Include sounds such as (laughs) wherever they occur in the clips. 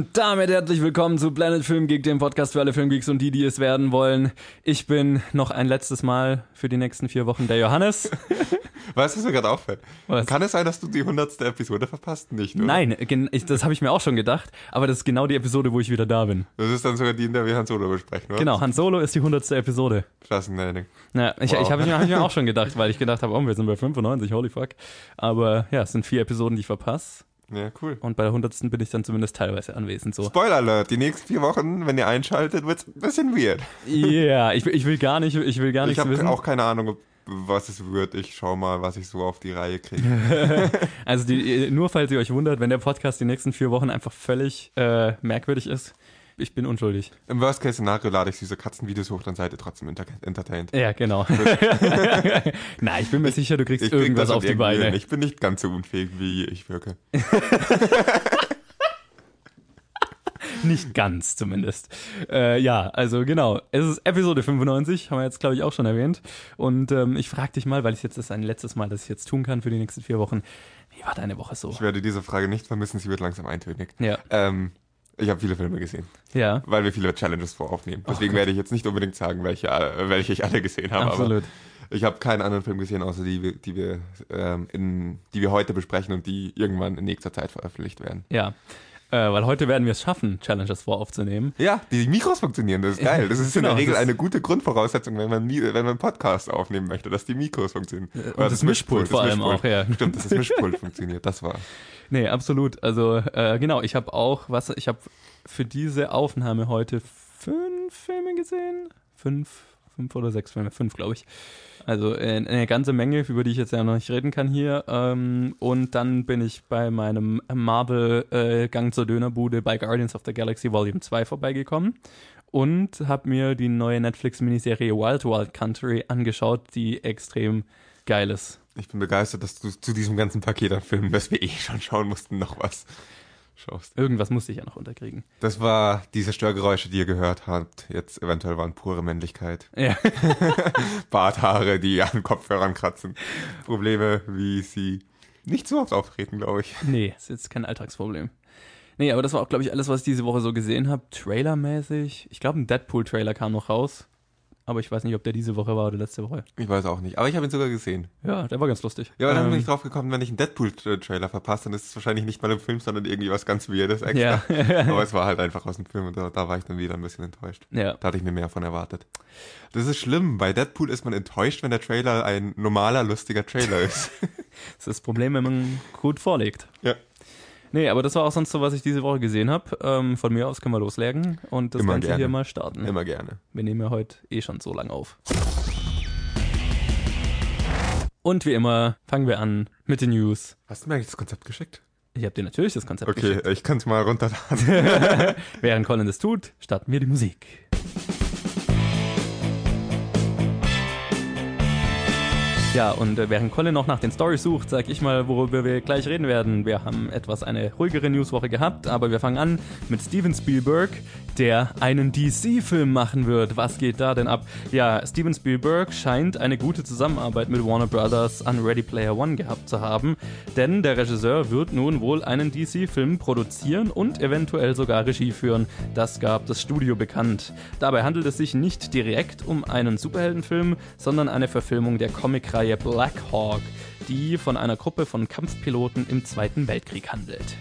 Und damit herzlich willkommen zu Planet Film Geek, dem Podcast für alle Filmgeeks und die, die es werden wollen. Ich bin noch ein letztes Mal für die nächsten vier Wochen der Johannes. (laughs) Weißt du, was mir gerade auffällt? Was? Kann es sein, dass du die hundertste Episode verpasst? Nicht, oder? Nein, ich, das habe ich mir auch schon gedacht, aber das ist genau die Episode, wo ich wieder da bin. Das ist dann sogar die, in der wir Han Solo besprechen, oder? Genau, Han Solo ist die hundertste Episode. Fascinating. Ja, ich, Wow. ich habe mir, hab mir auch (laughs) schon gedacht, weil ich gedacht habe, oh, wir sind bei 95, holy fuck. Aber ja, es sind vier Episoden, die ich verpasse. Ja, cool. Und bei der hundertsten bin ich dann zumindest teilweise anwesend. So. Spoiler Alert, die nächsten vier Wochen, wenn ihr einschaltet, wird's ein bisschen weird. Ja, ich, will- ich will gar nicht, ich will gar Ich nichts habe wissen. auch keine Ahnung, was es wird. Ich schau mal, was ich so auf die Reihe kriege. (laughs) Also die, nur falls ihr euch wundert, wenn der Podcast die nächsten vier Wochen einfach völlig äh, merkwürdig ist, ich bin unschuldig. Im Worst-Case-Szenario lade ich diese Katzenvideos hoch, dann seid ihr trotzdem enter entertained. Ja, genau. (laughs) Na, ich bin mir sicher, du kriegst Ich krieg irgendwas das auf die irgendwie hin. Beine. Ich bin nicht ganz so unfähig, wie ich wirke. (laughs) Nicht ganz zumindest. Äh, ja, also genau. Es ist Episode 95, haben wir jetzt, glaube ich, auch schon erwähnt. Und ähm, ich frage dich mal, weil ich jetzt das ist ein letztes Mal, dass ich jetzt tun kann für die nächsten vier Wochen. Wie war deine Woche so? Ich werde diese Frage nicht vermissen, sie wird langsam eintönig. Ja. Ähm, ich habe viele Filme gesehen, Ja, weil wir viele Challenges voraufnehmen. Deswegen werde ich jetzt nicht unbedingt sagen, welche, welche ich alle gesehen habe. absolut. Aber ich habe keinen anderen Film gesehen, außer die, wir- die wir, ähm, in, die wir heute besprechen und die irgendwann in nächster Zeit veröffentlicht werden. Ja. Äh, weil heute werden wir es schaffen, Challenges voraufzunehmen. Ja, die Mikros funktionieren, das ist geil. Das ist in Genau, der Regel das- eine gute Grundvoraussetzung, wenn man, wenn man einen Podcast aufnehmen möchte, dass die Mikros funktionieren. und Oder das Mischpult vor allem auch, ja. Stimmt, dass das Mischpult funktioniert, das war. Nee, absolut. Also äh, genau, ich habe auch, was, ich habe für diese Aufnahme heute fünf Filme gesehen. Fünf, fünf oder sechs fünf, glaube ich. Also äh, eine ganze Menge, über die ich jetzt ja noch nicht reden kann hier. Ähm, und dann bin ich bei meinem Marvel-Gang zur Dönerbude bei Guardians of the Galaxy Volume 2 vorbeigekommen und habe mir die neue Netflix-Miniserie Wild Wild Country angeschaut, die extrem geil ist. Ich bin begeistert, dass du zu diesem ganzen Paket an Filmen, das wir eh schon schauen mussten, noch was schaust. Irgendwas musste ich ja noch unterkriegen. Das war diese Störgeräusche, die ihr gehört habt. Jetzt eventuell waren pure Männlichkeit. Ja. (laughs) Barthaare, die an Kopfhörern kratzen. Probleme, wie sie nicht so oft auftreten, glaube ich. Nee, ist jetzt kein Alltagsproblem. Nee, aber das war auch, glaube ich, alles, was ich diese Woche so gesehen habe. Trailermäßig. Ich glaube, ein Deadpool-Trailer kam noch raus. Aber ich weiß nicht, ob der diese Woche war oder letzte Woche. Ich weiß auch nicht. Aber ich habe ihn sogar gesehen. Ja, der war ganz lustig. Ja, aber dann Ähm, bin ich drauf gekommen, wenn ich einen Deadpool-Trailer verpasse, dann ist es wahrscheinlich nicht mal im Film, sondern irgendwie was ganz Weirdes extra. Ja. (laughs) aber es war halt einfach aus dem Film und da, da war ich dann wieder ein bisschen enttäuscht. ja. Da hatte ich mir mehr von erwartet. Das ist schlimm. Bei Deadpool ist man enttäuscht, wenn der Trailer ein normaler, lustiger Trailer ist. (laughs) Das ist das Problem, wenn man gut vorlegt. ja. Nee, aber das war auch sonst so, was ich diese Woche gesehen habe. Ähm, von mir aus können wir loslegen und das Immer Ganze gerne. hier mal starten. Immer gerne. Wir nehmen ja heute eh schon so lang auf. Und wie immer fangen wir an mit den News. Hast du mir eigentlich das Konzept geschickt? Ich habe dir natürlich das Konzept Okay, geschickt. ich kann es mal runterladen. (laughs) Während Colin das tut, starten wir die Musik. Ja, und äh, während Colin noch nach den Stories sucht, sag ich mal, worüber wir gleich reden werden. Wir haben etwas eine ruhigere Newswoche gehabt, aber wir fangen an mit Steven Spielberg, der einen DC-Film machen wird. Was geht da denn ab? Ja, Steven Spielberg scheint eine gute Zusammenarbeit mit Warner Brothers an Ready Player One gehabt zu haben, denn der Regisseur wird nun wohl einen DC-Film produzieren und eventuell sogar Regie führen. Das gab das Studio bekannt. Dabei handelt es sich nicht direkt um einen Superheldenfilm, sondern eine Verfilmung der Comicreihe Black Hawk, die von einer Gruppe von Kampfpiloten im Zweiten Weltkrieg handelt.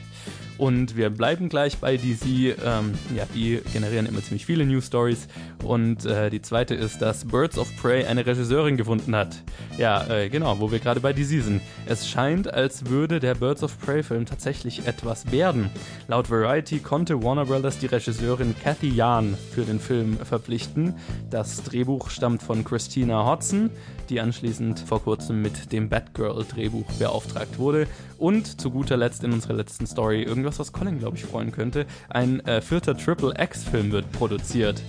Und wir bleiben gleich bei DC. Ähm, ja, die generieren immer ziemlich viele News Stories. Und äh, die zweite ist, dass Birds of Prey eine Regisseurin gefunden hat. Ja, äh, genau, wo wir gerade bei DC sind. Es scheint, als würde der Birds of Prey Film tatsächlich etwas werden. Laut Variety konnte Warner Brothers die Regisseurin Kathy Jahn für den Film verpflichten. Das Drehbuch stammt von Christina Hodson, die anschließend vor kurzem mit dem Batgirl-Drehbuch beauftragt wurde. Und zu guter Letzt in unserer letzten Story irgendwas, was Colin, glaube ich, freuen könnte. Ein äh, vierter Triple X-Film wird produziert.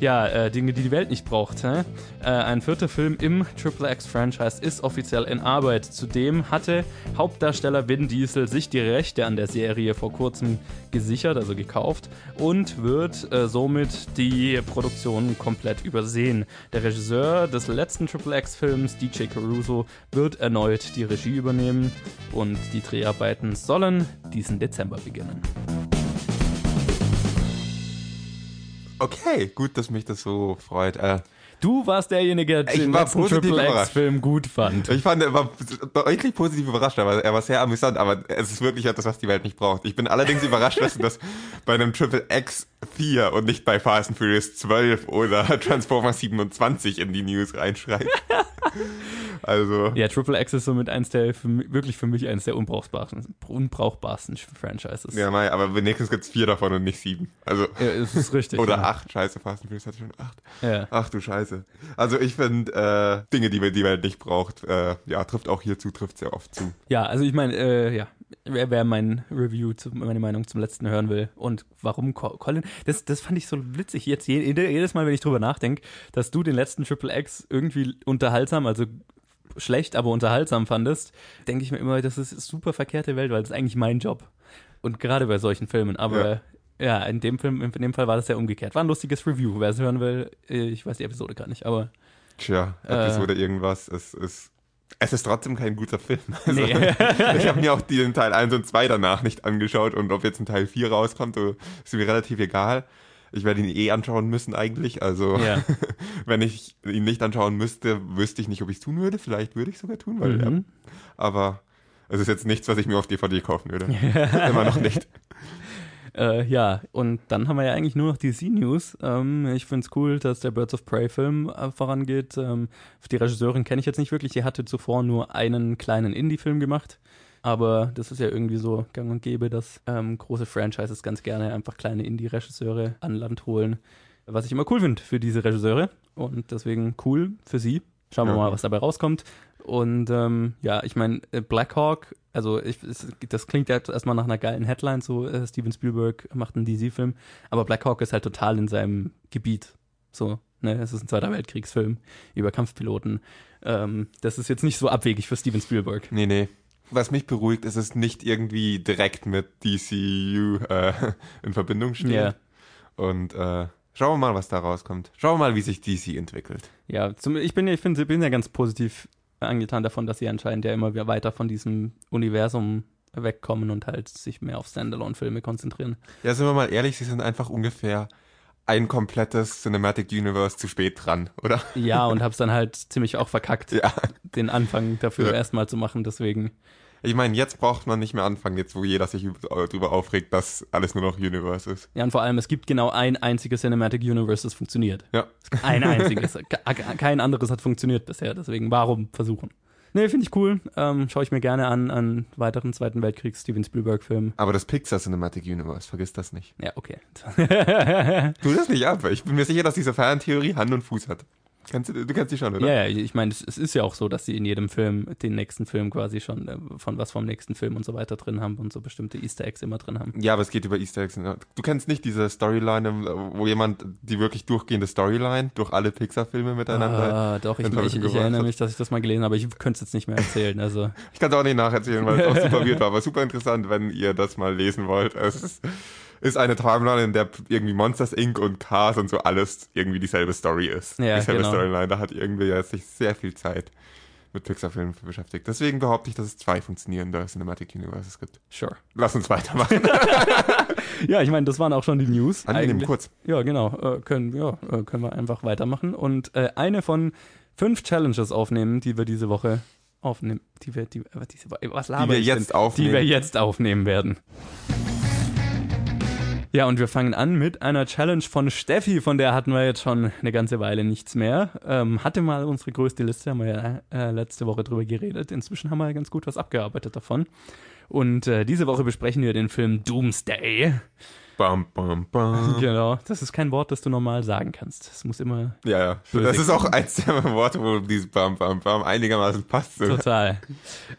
Ja, äh, Dinge, die die Welt nicht braucht. Hä? Äh, ein vierter Film im Triple X-Franchise ist offiziell in Arbeit. Zudem hatte Hauptdarsteller Vin Diesel sich die Rechte an der Serie vor kurzem gesichert, also gekauft, und wird äh, somit die Produktion komplett übersehen. Der Regisseur des letzten Triple X-Films, DJ Caruso, wird erneut die Regie übernehmen und die Dreharbeiten sollen diesen Dezember beginnen beginnen. Okay, gut, dass mich das so freut. Äh, Du warst derjenige, der den Triple. X-Film gut fand. ich fand, er war deutlich positiv überrascht, aber er war sehr amüsant, aber es ist wirklich etwas, was die Welt nicht braucht. Ich bin allerdings überrascht, dass du das bei einem Triple X 4 und nicht bei Fast and Furious 12 oder (laughs) Transformers 27 in die News reinschreibst. (laughs) Also, Ja, Triple X ist somit eins der, für, mich- wirklich für mich eines der unbrauchbarsten, unbrauchbarsten Franchises. ja, Mai, aber wenigstens gibt's vier davon und nicht sieben. Also, Ja, es ist richtig. (laughs) oder ja. acht, scheiße, Fast and Furious hat schon acht. Ja. Ach du Scheiße. Also ich finde, äh, Dinge, die die Welt nicht braucht, äh, ja, trifft auch hierzu, trifft sehr oft zu. Ja, also ich meine, äh, ja, wer, wer mein Review, zu, meine Meinung zum letzten hören will und warum Co- Colin, das, das fand ich so witzig jetzt je, jedes Mal, wenn ich drüber nachdenke, dass du den letzten Triple X irgendwie unterhaltsam, also schlecht, aber unterhaltsam fandest, denke ich mir immer, das ist super verkehrte Welt, weil das ist eigentlich mein Job. Und gerade bei solchen Filmen, aber ja, in dem Film, in dem Fall war das ja umgekehrt. War ein lustiges Review, wer es hören will, äh, ich weiß die Episode gerade nicht, aber Tja, Äh. Episode irgendwas, es ist, es ist trotzdem kein guter Film. (laughs) Also, nee. (laughs) ich habe mir auch den Teil 1 und 2 danach nicht angeschaut und ob jetzt ein Teil 4 rauskommt, so, ist mir relativ egal. Ich werde ihn eh anschauen müssen eigentlich, also ja. (laughs) wenn ich ihn nicht anschauen müsste, wüsste ich nicht, ob ich es tun würde. Vielleicht würde ich es sogar tun, weil, Mhm. ja, aber es ist jetzt nichts, was ich mir auf DVD kaufen würde. Immer noch nicht. Äh, ja, und dann haben wir ja eigentlich nur noch DC-News. Ähm, ich finde es cool, dass der Birds of Prey-Film äh, vorangeht. Ähm, die Regisseurin kenne ich jetzt nicht wirklich. Die hatte zuvor nur einen kleinen Indie-Film gemacht. Aber das ist ja irgendwie so gang und gäbe, dass ähm, große Franchises ganz gerne einfach kleine Indie-Regisseure an Land holen. Was ich immer cool finde für diese Regisseure. Und deswegen cool für sie. Schauen wir Ja. mal, was dabei rauskommt. Und ähm, ja, ich meine, äh, Black Hawk, also ich, es, das klingt ja erstmal nach einer geilen Headline, so äh, Steven Spielberg macht einen DC-Film, aber Black Hawk ist halt total in seinem Gebiet. So, ne, es ist ein Zweiter Weltkriegsfilm über Kampfpiloten. Ähm, das ist jetzt nicht so abwegig für Steven Spielberg. Nee, nee. Was mich beruhigt, ist es nicht irgendwie direkt mit DCU äh, (laughs) in Verbindung steht. Ja. Und äh, schauen wir mal, was da rauskommt. Schauen wir mal, wie sich DC entwickelt. Ja, zum, ich bin, ja- ich finde, bin ja ganz positiv angetan davon, dass sie anscheinend ja immer wieder weiter von diesem Universum wegkommen und halt sich mehr auf Standalone-Filme konzentrieren. Ja, sind wir mal ehrlich, sie sind einfach ungefähr ein komplettes Cinematic Universe zu spät dran, oder? Ja, und hab's dann halt ziemlich auch verkackt, (laughs) Ja. den Anfang dafür Ja. erstmal zu machen, deswegen. Ich meine, jetzt braucht man nicht mehr anfangen, jetzt wo jeder sich üb- darüber aufregt, dass alles nur noch Universe ist. Ja, und vor allem, es gibt genau ein einziges Cinematic Universe, das funktioniert. Ja. Ein einziges. Ke- Kein anderes hat funktioniert bisher, deswegen warum versuchen? Nee, finde ich cool. Ähm, Schaue ich mir gerne an, an weiteren Zweiten Weltkriegs Steven Spielberg-Filmen. Aber das Pixar Cinematic Universe, vergiss das nicht. Ja, okay. Tu das nicht ab. Ich bin mir sicher, dass diese Fantheorie Hand und Fuß hat. Kennst du, du kennst die schon, oder? Ja, ja, ich meine, es, es ist ja auch so, dass sie in jedem Film den nächsten Film quasi schon äh, von was vom nächsten Film und so weiter drin haben und so bestimmte Easter Eggs immer drin haben. Ja, aber es geht über Easter Eggs. Du kennst nicht diese Storyline, wo jemand die wirklich durchgehende Storyline durch alle Pixar-Filme miteinander. Ah, doch, ich, ich, ich gebracht erinnere mich, dass ich das mal gelesen habe, aber ich könnte es jetzt nicht mehr erzählen. Also, Ich kann es auch nicht nacherzählen, weil es auch super (laughs) weird war, aber super interessant, wenn ihr das mal lesen wollt. Es ist, ist eine Timeline, in der irgendwie Monsters Inc. und Cars und so alles irgendwie dieselbe Story ist. Ja, dieselbe genau. Storyline. Da hat irgendwie ja sich sehr viel Zeit mit Pixar-Filmen beschäftigt. Deswegen behaupte ich, dass es zwei funktionierende Cinematic Universes gibt. sure. Lass uns weitermachen. (laughs) Ja, ich meine, das waren auch schon die News. Angenehm kurz. Ja, genau. Äh, können, ja, äh, können wir einfach weitermachen. Und äh, eine von fünf Challenges aufnehmen, die wir diese Woche aufnehmen. Die wir, die, äh, diese, was Die wir jetzt denn? aufnehmen. Die wir jetzt aufnehmen werden. Ja, und wir fangen an mit einer Challenge von Steffi, von der hatten wir jetzt schon eine ganze Weile nichts mehr. Ähm, hatte mal unsere größte Liste, haben wir ja äh, letzte Woche drüber geredet. Inzwischen haben wir ja ganz gut was abgearbeitet davon. Und äh, diese Woche besprechen wir den Film Doomsday. Bam, bam, bam. (laughs) Genau, das ist kein Wort, das du normal sagen kannst. Es muss immer Ja, ja. Das ist auch eins der Worte, wo dieses Bam, Bam, Bam einigermaßen passt. total.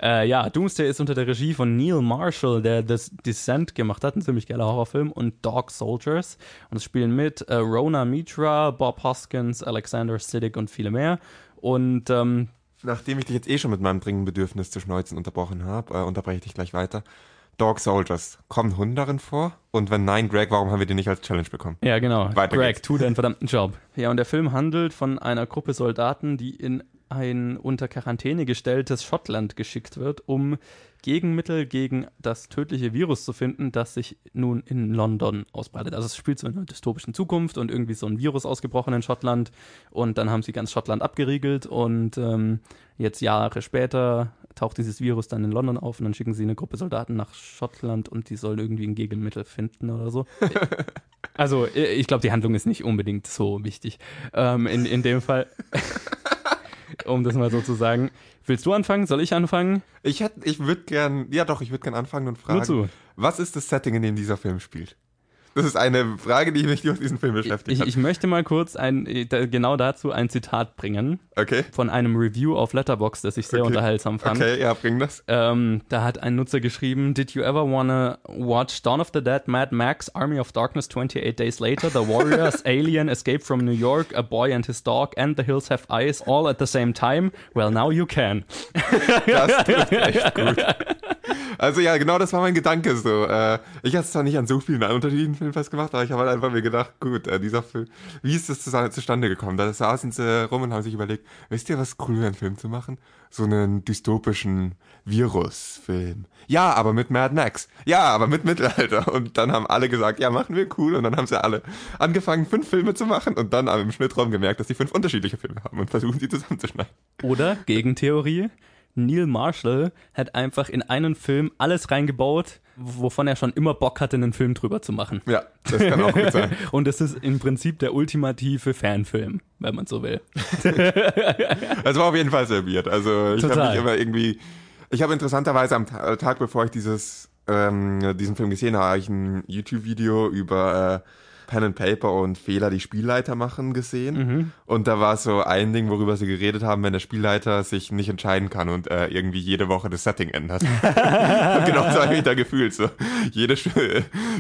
äh, ja, Doomsday ist unter der Regie von Neil Marshall, der das Descent gemacht hat, ein ziemlich geiler Horrorfilm, und Dog Soldiers. Und es spielen mit äh, Rona Mitra, Bob Hoskins, Alexander Siddig und viele mehr. Und ähm, Nachdem ich dich jetzt eh schon mit meinem dringenden Bedürfnis zu schneuzen unterbrochen habe, äh, unterbreche ich dich gleich weiter. Dog Soldiers, kommen Hunde darin vor? Und wenn nein, Greg, warum haben wir den nicht als Challenge bekommen? Ja, genau. Weiter Greg, geht's. tu deinen verdammten Job. Ja, und der Film handelt von einer Gruppe Soldaten, die in ein unter Quarantäne gestelltes Schottland geschickt wird, um Gegenmittel gegen das tödliche Virus zu finden, das sich nun in London ausbreitet. Also es spielt so in einer dystopischen Zukunft und irgendwie so ein Virus ausgebrochen in Schottland und dann haben sie ganz Schottland abgeriegelt und ähm, jetzt Jahre später taucht dieses Virus dann in London auf und dann schicken sie eine Gruppe Soldaten nach Schottland und die sollen irgendwie ein Gegenmittel finden oder so. (laughs) also ich glaube, die Handlung ist nicht unbedingt so wichtig. Ähm, in, in dem Fall. (laughs) um das mal so zu sagen. Willst du anfangen? Soll ich anfangen? Ich hätte, ich würde gern, ja doch, ich würde gern anfangen und fragen, zu. was ist das Setting, in dem dieser Film spielt? Das ist eine Frage, die mich durch diesen Film beschäftigt Ich, hat. ich möchte mal kurz ein, äh, genau dazu ein Zitat bringen okay. von einem Review auf Letterboxd, das ich sehr Okay. unterhaltsam fand. Okay, ja, bring das. Ähm, da hat ein Nutzer geschrieben, Did you ever wanna watch Dawn of the Dead, Mad Max, Army of Darkness 28 Days Later, The Warriors, (laughs) Alien, Escape from New York, A Boy and His Dog, and The Hills Have Eyes, all at the same time? Well, now you can. (laughs) Das trifft echt gut. Also ja, genau das war mein Gedanke so. Äh, ich hatte es zwar nicht an so vielen unterschiedlichen Filmen festgemacht, aber ich habe halt einfach mir gedacht, gut, äh, dieser Film, wie ist das zus- zustande gekommen? Da saßen sie rum und haben sich überlegt, wisst ihr, was cool wäre, einen Film zu machen? So einen dystopischen Virusfilm. Ja, aber mit Mad Max. Ja, aber mit Mittelalter. Und dann haben alle gesagt, ja, machen wir cool. Und dann haben sie alle angefangen, fünf Filme zu machen und dann im Schnittraum gemerkt, dass sie fünf unterschiedliche Filme haben und versuchen, sie zusammenzuschneiden. Oder, Gegentheorie, Neil Marshall hat einfach in einen Film alles reingebaut, wovon er schon immer Bock hatte, einen Film drüber zu machen. Ja, das kann auch gut sein. (laughs) Und das ist im Prinzip der ultimative Fanfilm, wenn man so will. (laughs) Es war auf jeden Fall sehr weird. Also ich habe mich immer irgendwie. Ich habe interessanterweise am Ta Tag, bevor ich dieses ähm, diesen Film gesehen habe, habe ich ein YouTube-Video über äh, Pen and Paper und Fehler, die Spielleiter machen, gesehen. Mhm. Und da war so ein Ding, worüber sie geredet haben, wenn der Spielleiter sich nicht entscheiden kann und äh, irgendwie jede Woche das Setting ändert. (laughs) und genau so habe ich mich da gefühlt. So jede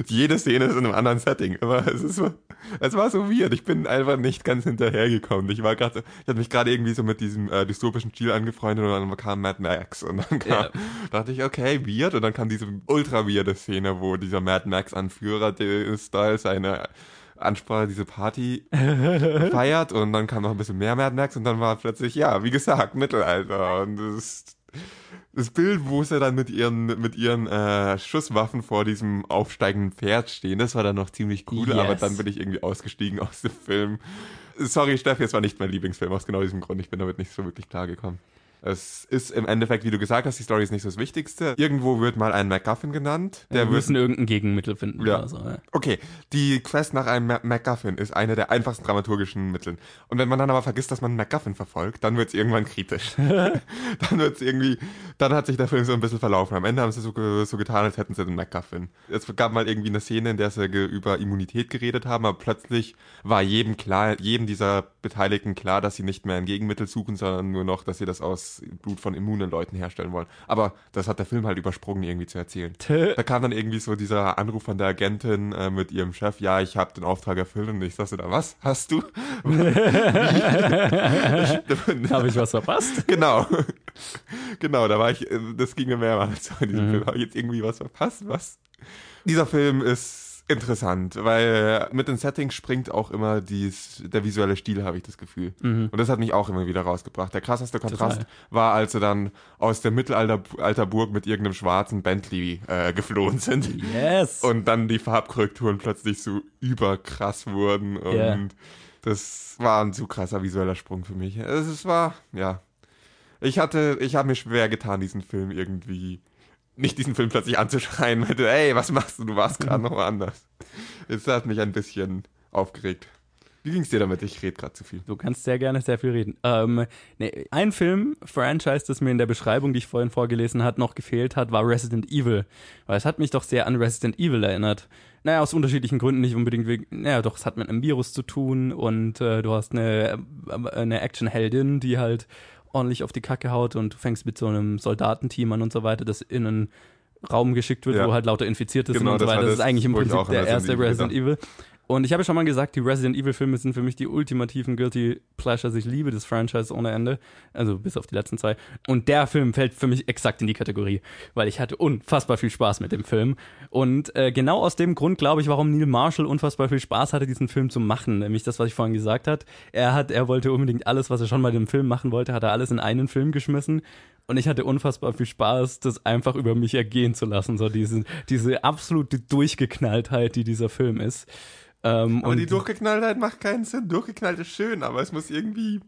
jede Szene ist in einem anderen Setting. Aber es ist so, es war so weird. Ich bin einfach nicht ganz hinterhergekommen. Ich war gerade, ich hatte mich gerade irgendwie so mit diesem äh, dystopischen Stil angefreundet und dann kam Mad Max und dann kam, Ja. (laughs) dachte ich, okay, weird und dann kam diese ultra weirde Szene, wo dieser Mad Max Anführer Style seine Ansprache, diese Party (laughs) feiert und dann kam noch ein bisschen mehr Mad Max und dann war plötzlich, ja, wie gesagt, Mittelalter und das, das Bild, wo sie dann mit ihren, mit ihren äh, Schusswaffen vor diesem aufsteigenden Pferd stehen, das war dann noch ziemlich cool, Yes. aber dann bin ich irgendwie ausgestiegen aus dem Film. Sorry, Steffi, es war nicht mein Lieblingsfilm, aus genau diesem Grund. Ich bin damit nicht so wirklich klargekommen. Es ist im Endeffekt, wie du gesagt hast, die Story ist nicht so das Wichtigste. Irgendwo wird mal ein MacGuffin genannt. Der Wir wird müssen irgendein Gegenmittel finden. Ja. Oder so, ja. Okay, die Quest nach einem Ma- MacGuffin ist eine der einfachsten dramaturgischen Mitteln. Und wenn man dann aber vergisst, dass man einen MacGuffin verfolgt, dann wird's irgendwann kritisch. (laughs) dann wird's irgendwie, dann hat sich der Film so ein bisschen verlaufen. Am Ende haben sie so, so getan, als hätten sie den MacGuffin. Es gab mal irgendwie eine Szene, in der sie über Immunität geredet haben, aber plötzlich war jedem klar, jedem dieser Beteiligten klar, dass sie nicht mehr ein Gegenmittel suchen, sondern nur noch, dass sie das aus Blut von immunen Leuten herstellen wollen. Aber das hat der Film halt übersprungen, irgendwie zu erzählen. Da kam dann irgendwie so dieser Anruf von der Agentin äh, mit ihrem Chef, ja, ich habe den Auftrag erfüllt und ich sagte da, was hast du? (laughs) Habe ich was verpasst? (laughs) genau. genau, da war ich, äh, das ging mir mehrmals so in diesem Mhm. Film. Habe ich jetzt irgendwie was verpasst? Was? Dieser Film ist interessant, weil mit den Settings springt auch immer dies, der visuelle Stil, habe ich das Gefühl. Und das hat mich auch immer wieder rausgebracht. Der krasseste Kontrast Mhm. Total. war, als sie dann aus der Mittelalterburg mit irgendeinem schwarzen Bentley äh, geflohen sind. Yes. Und dann die Farbkorrekturen plötzlich so überkrass wurden. Und Ja. das war ein zu krasser visueller Sprung für mich. Es es war, ja. Ich hatte, ich habe mir schwer getan, diesen Film irgendwie, nicht diesen Film plötzlich anzuschreien, mit, ey, was machst du? Du warst gerade noch woanders. Es hat mich ein bisschen aufgeregt. Wie ging's dir damit? Ich rede gerade zu viel. Du kannst sehr gerne sehr viel reden. Ähm, nee, ein Film, Franchise, das mir in der Beschreibung, die ich vorhin vorgelesen hat, noch gefehlt hat, war Resident Evil. Weil es hat mich doch sehr an Resident Evil erinnert. Naja, aus unterschiedlichen Gründen, nicht unbedingt wegen, naja, doch, es hat mit einem Virus zu tun und äh, du hast eine, äh, eine Actionheldin, die halt ordentlich auf die Kacke haut und du fängst mit so einem Soldatenteam an und so weiter, das in einen Raum geschickt wird, Ja. wo halt lauter Infizierte Genau, sind und so weiter. Das ist das, eigentlich im Prinzip der erste Resident Evil. Und ich habe schon mal gesagt, die Resident Evil Filme sind für mich die ultimativen Guilty Pleasures. Ich liebe das Franchise ohne Ende. Also bis auf die letzten zwei. Und der Film fällt für mich exakt in die Kategorie, weil ich hatte unfassbar viel Spaß mit dem Film. Und äh, genau aus dem Grund glaube ich, warum Neil Marshall unfassbar viel Spaß hatte, diesen Film zu machen. Nämlich das, was ich vorhin gesagt hat. Er hat, er wollte unbedingt alles, was er schon bei dem Film machen wollte, hat er alles in einen Film geschmissen. Und ich hatte unfassbar viel Spaß, das einfach über mich ergehen zu lassen. So diese, diese absolute Durchgeknalltheit, die dieser Film ist. Ähm, aber die Durchgeknalltheit macht keinen Sinn. Durchgeknallt ist schön, aber es muss irgendwie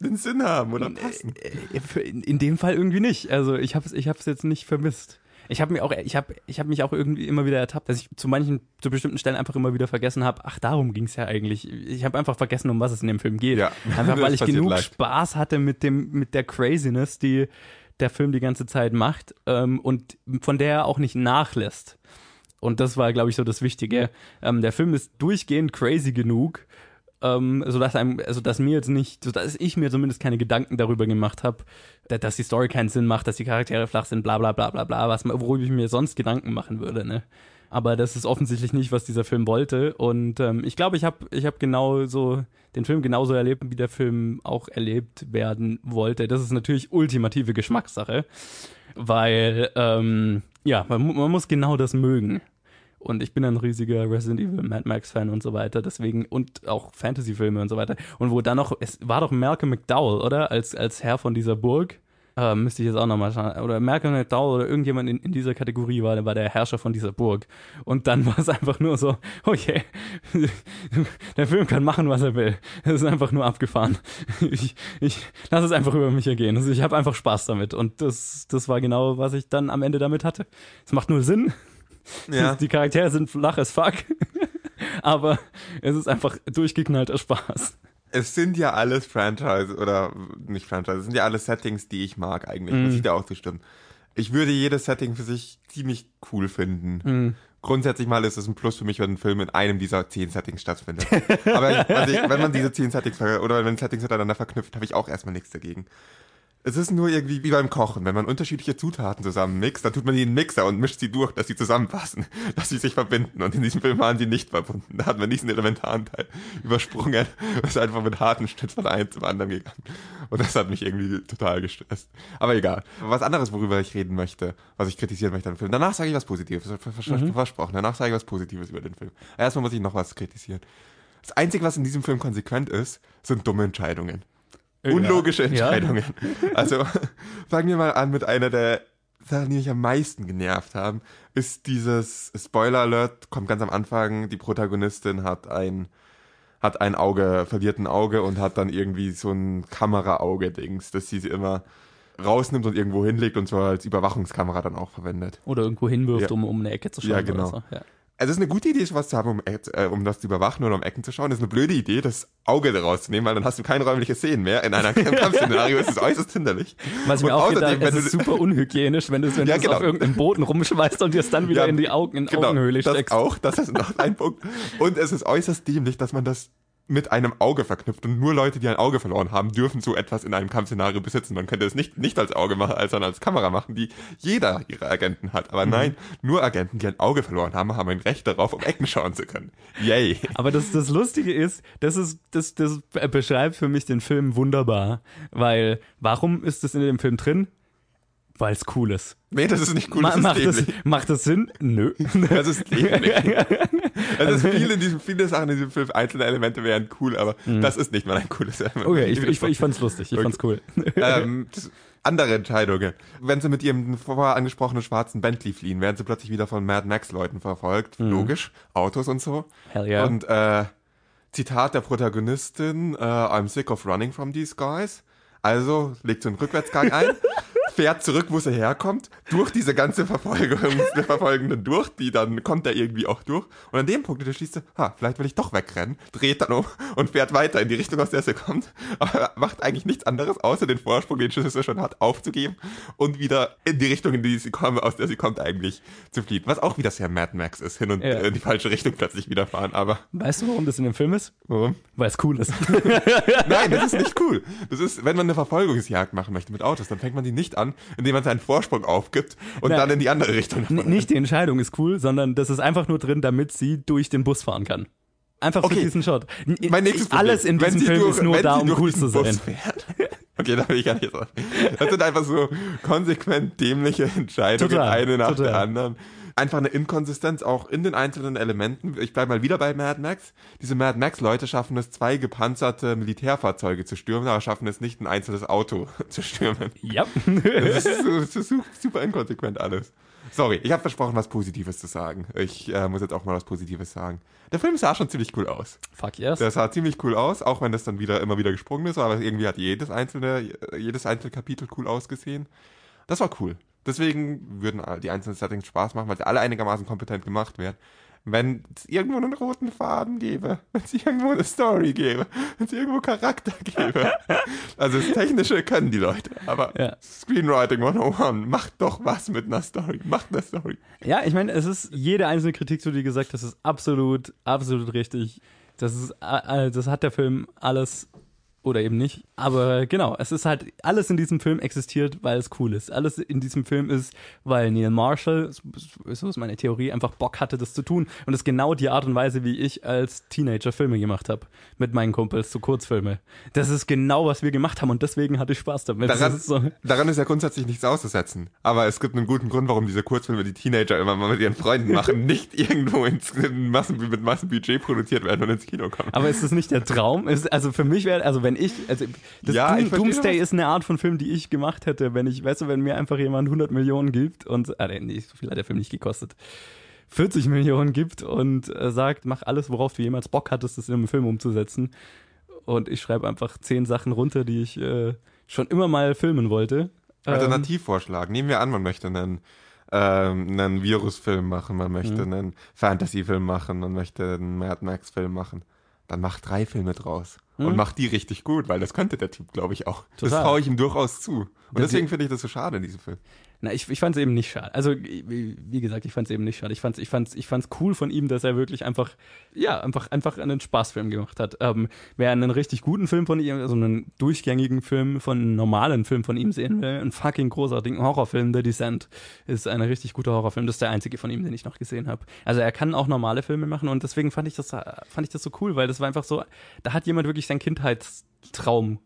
den Sinn haben oder passen. Äh, in, in dem Fall irgendwie nicht. Also ich habe es ich hab's jetzt nicht vermisst. Ich habe mir auch, ich habe, ich habe mich auch irgendwie immer wieder ertappt, dass ich zu manchen, zu bestimmten Stellen einfach immer wieder vergessen habe. Ach, darum ging es ja eigentlich. Ich habe einfach vergessen, um was es in dem Film geht. Ja. Einfach weil (laughs) ich genug leicht. Spaß hatte mit dem, mit der Craziness, die der Film die ganze Zeit macht ähm, und von der er auch nicht nachlässt. Und das war, glaube ich, so das Wichtige. Ähm, der Film ist durchgehend crazy genug, ähm, sodass einem, also dass mir jetzt nicht, dass ich mir zumindest keine Gedanken darüber gemacht habe, dass die Story keinen Sinn macht, dass die Charaktere flach sind, bla bla bla bla bla, was, worüber ich mir sonst Gedanken machen würde, ne? Aber das ist offensichtlich nicht, was dieser Film wollte. Und ähm, ich glaube, ich habe ich hab genau so den Film genauso erlebt, wie der Film auch erlebt werden wollte. Das ist natürlich ultimative Geschmackssache, weil ähm, ja, man, man muss genau das mögen. Und ich bin ein riesiger Resident Evil Mad Max Fan und so weiter, deswegen und auch Fantasy Filme und so weiter. Und wo dann noch es war doch Malcolm McDowell, oder? Als als Herr von dieser Burg. Äh, müsste ich jetzt auch nochmal schauen. Oder Malcolm McDowell oder irgendjemand in, in dieser Kategorie war, der war der Herrscher von dieser Burg. Und dann (laughs) war es einfach nur so, okay, (laughs) der Film kann machen, was er will. Es ist einfach nur abgefahren. (laughs) Ich, ich lasse es einfach über mich ergehen. Also ich habe einfach Spaß damit. Und das, das war genau, was ich dann am Ende damit hatte. Es macht nur Sinn. Ja. (laughs) Die Charaktere sind flach as fuck. (laughs) Aber es ist einfach durchgeknallter Spaß. Es sind ja alles Franchise oder nicht Franchise, es sind ja alles Settings, die ich mag eigentlich, mm. muss ich da auch zustimmen. Ich würde jedes Setting für sich ziemlich cool finden. Mm. Grundsätzlich mal ist es ein Plus für mich, wenn ein Film in einem dieser zehn Settings stattfindet. Aber ich, wenn man diese zehn Settings oder wenn Settings miteinander verknüpft, habe ich auch erstmal nichts dagegen. Es ist nur irgendwie wie beim Kochen. Wenn man unterschiedliche Zutaten zusammen mixt, dann tut man die in den Mixer und mischt sie durch, dass sie zusammenpassen, (laughs) dass sie sich verbinden. Und in diesem Film waren sie nicht verbunden. Da hat man diesen elementaren Teil übersprungen. (laughs) ist einfach mit harten Schnitt von einem zum anderen gegangen. Und das hat mich irgendwie total gestresst. Aber egal. Was anderes, worüber ich reden möchte, was ich kritisieren möchte am Film. Danach sage ich was Positives. Mhm. Versprochen. Danach sage ich was Positives über den Film. Erstmal muss ich noch was kritisieren. Das Einzige, was in diesem Film konsequent ist, sind dumme Entscheidungen unlogische Entscheidungen. Ja. Also (laughs) fangen wir mal an mit einer der Sachen, die mich am meisten genervt haben, ist dieses Spoiler Alert, kommt ganz am Anfang, die Protagonistin hat ein hat ein Auge, verliert ein Auge und hat dann irgendwie so ein Kameraauge-Dings, dass sie sie immer rausnimmt und irgendwo hinlegt und zwar als Überwachungskamera dann auch verwendet. Oder irgendwo hinwirft, ja. um um eine Ecke zu schauen. Ja, genau. So. Ja. Also es ist eine gute Idee, sowas zu haben, um, äh, um das zu überwachen oder um Ecken zu schauen. Das ist eine blöde Idee, das Auge daraus zu nehmen, weil dann hast du kein räumliches Sehen mehr. In einer (laughs) Kampfszenario ist es äußerst hinderlich. Was ich mir auch gedacht, es ist super unhygienisch, wenn du es, (laughs) wenn ja, genau. auf irgendeinen Boden rumschmeißt und dir es dann wieder ja, in die Augen, in genau, Augenhöhle steckst. Das auch, das ist noch ein Punkt. Und es ist äußerst dämlich, dass man das mit einem Auge verknüpft und nur Leute, die ein Auge verloren haben, dürfen so etwas in einem Kampfszenario besitzen. Man könnte es nicht, nicht als Auge machen, als als Kamera machen, die jeder ihre Agenten hat. Aber mhm. nein, nur Agenten, die ein Auge verloren haben, haben ein Recht darauf, um Ecken schauen zu können. Yay. Aber das, das Lustige ist, das ist, das, das beschreibt für mich den Film wunderbar. Weil, warum ist das in dem Film drin? Weil es cool ist. Nee, das ist nicht cool. Ma macht, das, macht das Sinn? Nö. Das ist dämlich. (laughs) also viele, in diesem, viele Sachen in diesem Film, einzelne Elemente wären cool, aber mhm. das ist nicht mal ein cooles Element. Okay, ich, ich, ich fand's lustig, ich okay. fand's cool. Ähm, andere Entscheidungen. Wenn sie mit ihrem vorher angesprochenen schwarzen Bentley fliehen, werden sie plötzlich wieder von Mad Max Leuten verfolgt. Mhm. Logisch. Autos und so. Hell yeah. Und äh, Zitat der Protagonistin, uh, I'm sick of running from these guys. Also legt so einen Rückwärtsgang ein (laughs) fährt zurück, wo sie herkommt, durch diese ganze Verfolgung, (laughs) der Verfolgenden durch, die dann kommt er irgendwie auch durch. Und an dem Punkt, da schließt er, ha, vielleicht will ich doch wegrennen, dreht dann um und fährt weiter in die Richtung, aus der sie kommt. Aber macht eigentlich nichts anderes, außer den Vorsprung, den sie schon hat, aufzugeben und wieder in die Richtung, in die sie kommt, aus der sie kommt, eigentlich zu fliehen. Was auch wieder sehr Mad Max ist, hin und ja. in die falsche Richtung plötzlich wieder fahren. Aber weißt du, warum das in dem Film ist? Warum? Weil es cool ist. (laughs) Nein, das ist nicht cool. Das ist, wenn man eine Verfolgungsjagd machen möchte mit Autos, dann fängt man die nicht an, indem man seinen Vorsprung aufgibt und Na, dann in die andere Richtung. Nicht die Entscheidung ist cool, sondern das ist einfach nur drin, damit sie durch den Bus fahren kann. Einfach Okay. für diesen Shot. Mein nächstes Problem. Alles in diesem Film durch- ist nur da, um cool zu sein. Okay, da will ich gar nicht sagen. Das sind einfach so konsequent dämliche Entscheidungen, Total, eine nach total. der anderen. Einfach eine Inkonsistenz auch in den einzelnen Elementen. Ich bleibe mal wieder bei Mad Max. Diese Mad Max-Leute schaffen es, zwei gepanzerte Militärfahrzeuge zu stürmen, aber schaffen es nicht, ein einzelnes Auto (laughs) zu stürmen. Ja. Das ist, das ist su- super inkonsequent alles. Sorry, ich habe versprochen, was Positives zu sagen. Ich äh, muss jetzt auch mal was Positives sagen. Der Film sah schon ziemlich cool aus. Fuck yes. Der sah ziemlich cool aus, auch wenn das dann wieder immer wieder gesprungen ist, aber irgendwie hat jedes einzelne, jedes einzelne Kapitel cool ausgesehen. Das war cool. Deswegen würden die einzelnen Settings Spaß machen, weil sie alle einigermaßen kompetent gemacht werden. Wenn es irgendwo einen roten Faden gäbe, (laughs) wenn es irgendwo eine Story gäbe, wenn es irgendwo Charakter gäbe. (laughs) Also das Technische können die Leute, aber Ja. Screenwriting 101, macht doch was mit einer Story, macht eine Story. Ja, ich meine, es ist jede einzelne Kritik, die du gesagt hast, ist absolut, absolut richtig. Das ist, äh, äh, das hat der Film alles oder eben nicht. Aber genau, es ist halt, alles in diesem Film existiert, weil es cool ist. Alles in diesem Film ist, weil Neil Marshall, so ist meine Theorie, einfach Bock hatte, das zu tun. Und das ist genau die Art und Weise, wie ich als Teenager Filme gemacht habe. Mit meinen Kumpels, so Kurzfilme. Das ist genau, was wir gemacht haben und deswegen hatte ich Spaß damit. Daran, ist so, daran ist ja grundsätzlich nichts auszusetzen. Aber es gibt einen guten Grund, warum diese Kurzfilme, die Teenager immer mal mit ihren Freunden machen, (laughs) nicht irgendwo ins, in Massen, mit Massenbudget produziert werden und ins Kino kommen. Aber ist das nicht der Traum? Ist, also für mich wäre, also wenn ich, also das Ja, Doom, Doomsday ist eine Art von Film, die ich gemacht hätte, wenn ich, weißt du, wenn mir einfach jemand 100 Millionen gibt und, äh, nee, so viel hat der Film nicht gekostet, 40 Millionen gibt und äh, sagt, mach alles, worauf du jemals Bock hattest, das in einem Film umzusetzen. Und ich schreibe einfach zehn Sachen runter, die ich äh, schon immer mal filmen wollte. Alternativvorschlag. Nehmen wir an, man möchte einen, ähm, einen Virusfilm machen, man möchte Mhm. einen Fantasyfilm machen, man möchte einen Mad Max-Film machen. Dann mach drei Filme draus. Und Mhm. mach die richtig gut, weil das könnte der Typ, glaube ich, auch. Das Total. traue ich ihm durchaus zu. Und Der- deswegen finde ich das so schade in diesem Film. Na, ich, ich fand es eben nicht schade. Also, wie gesagt, ich fand es eben nicht schade. Ich fand es ich fand's, ich fand's cool von ihm, dass er wirklich einfach, ja, einfach, einfach einen Spaßfilm gemacht hat. Ähm, wer einen richtig guten Film von ihm, also einen durchgängigen Film von einem normalen Film von ihm sehen will, einen fucking großartigen Horrorfilm, The Descent, ist ein richtig guter Horrorfilm. Das ist der einzige von ihm, den ich noch gesehen habe. Also er kann auch normale Filme machen und deswegen fand ich das, fand ich das so cool, weil das war einfach so, da hat jemand wirklich seinen Kindheitstraum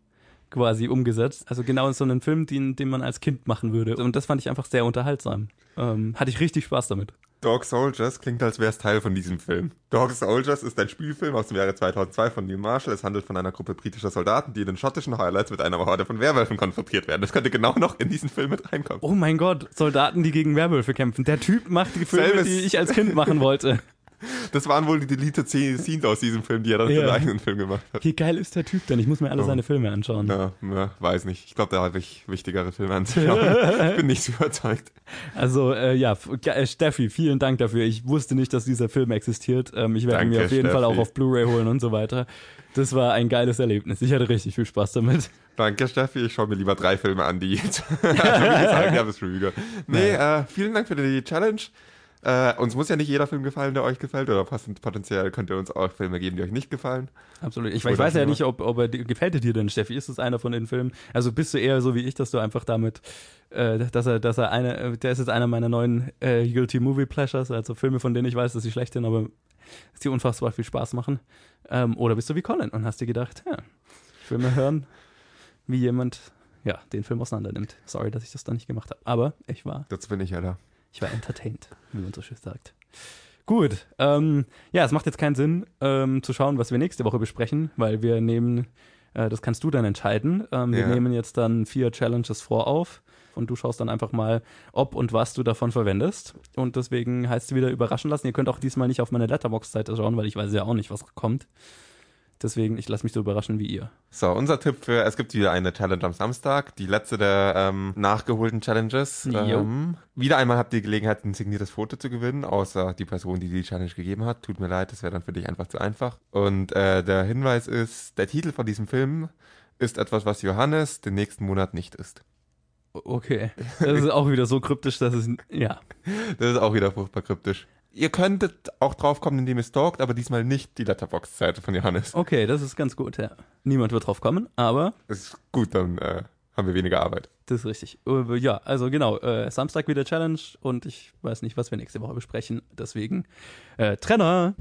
quasi umgesetzt. Also genau so einen Film, den, den man als Kind machen würde. Und das fand ich einfach sehr unterhaltsam. Ähm, hatte ich richtig Spaß damit. Dog Soldiers klingt, als wäre es Teil von diesem Film. Dog Soldiers ist ein Spielfilm aus dem Jahre 2002 von Neil Marshall. Es handelt von einer Gruppe britischer Soldaten, die in den schottischen Highlights mit einer Horde von Werwölfen konfrontiert werden. Das könnte genau noch in diesen Film mit reinkommen. Oh mein Gott, Soldaten, die gegen Werwölfe kämpfen. Der Typ macht die Filme, Selbes- die ich als Kind machen wollte. Das waren wohl die deleted Scenes aus diesem Film, die er dann Ja. seinen eigenen Film gemacht hat. Wie geil ist der Typ denn? Ich muss mir alle Oh. seine Filme anschauen. Ja, ja, weiß nicht. Ich glaube, da habe ich wichtigere Filme (laughs) anzuschauen. ich bin nicht so überzeugt. Also äh, ja, äh, Steffi, vielen Dank dafür. Ich wusste nicht, dass dieser Film existiert. Ähm, ich werde ihn mir auf jeden Fall auch Steffi. auf Blu-ray holen und so weiter. Das war ein geiles Erlebnis. Ich hatte richtig viel Spaß damit. Danke, Steffi. Ich schaue mir lieber drei Filme an, die jetzt. (laughs) (laughs) also, wie gesagt, ich habe es Review gehört. Nee, äh, vielen Dank für die Challenge. Äh, uns muss ja nicht jeder Film gefallen, der euch gefällt, oder passend potenziell könnt ihr uns auch Filme geben, die euch nicht gefallen. Absolut. Ich, ich weiß ja Filme. nicht, ob, ob er gefällt er dir denn, Steffi? Ist es einer von den Filmen? Also bist du eher so wie ich, dass du einfach damit, äh, dass er, dass er eine, äh, der ist jetzt einer meiner neuen äh, Guilty Movie Pleasures, also Filme, von denen ich weiß, dass sie schlecht sind, aber dass die unfassbar viel Spaß machen. Ähm, oder bist du wie Colin und hast dir gedacht, ja, ich will mal hören, wie jemand ja, den Film auseinander nimmt. Sorry, dass ich das da nicht gemacht habe. Aber ich war Dazu bin ich ja da. Ich war entertained, wie man so schön sagt. Gut, ähm, ja, es macht jetzt keinen Sinn, ähm, zu schauen, was wir nächste Woche besprechen, weil wir nehmen, äh, das kannst du dann entscheiden. Ähm, Wir Ja. nehmen jetzt dann vier Challenges vorauf und du schaust dann einfach mal, ob und was du davon verwendest. Und deswegen heißt es wieder überraschen lassen. Ihr könnt auch diesmal nicht auf meine Letterbox-Seite schauen, weil ich weiß ja auch nicht, was kommt. Deswegen, ich lasse mich so überraschen wie ihr. So, unser Tipp für, es gibt wieder eine Challenge am Samstag, die letzte der ähm, nachgeholten Challenges. Ähm, wieder einmal habt ihr die Gelegenheit, ein signiertes Foto zu gewinnen, außer die Person, die die Challenge gegeben hat. Tut mir leid, das wäre dann für dich einfach zu einfach. Und äh, der Hinweis ist, der Titel von diesem Film ist etwas, was Johannes den nächsten Monat nicht ist. Okay, das ist auch wieder so kryptisch, dass es, ja. Das ist auch wieder furchtbar kryptisch. Ihr könntet auch draufkommen, indem ihr stalkt, aber diesmal nicht die Letterbox-Seite von Johannes. Okay, das ist ganz gut, ja. Niemand wird drauf kommen, aber Ist gut, dann äh, haben wir weniger Arbeit. Das ist richtig. Äh, Ja, also genau, äh, Samstag wieder Challenge und ich weiß nicht, was wir nächste Woche besprechen. Deswegen, äh, Trenner!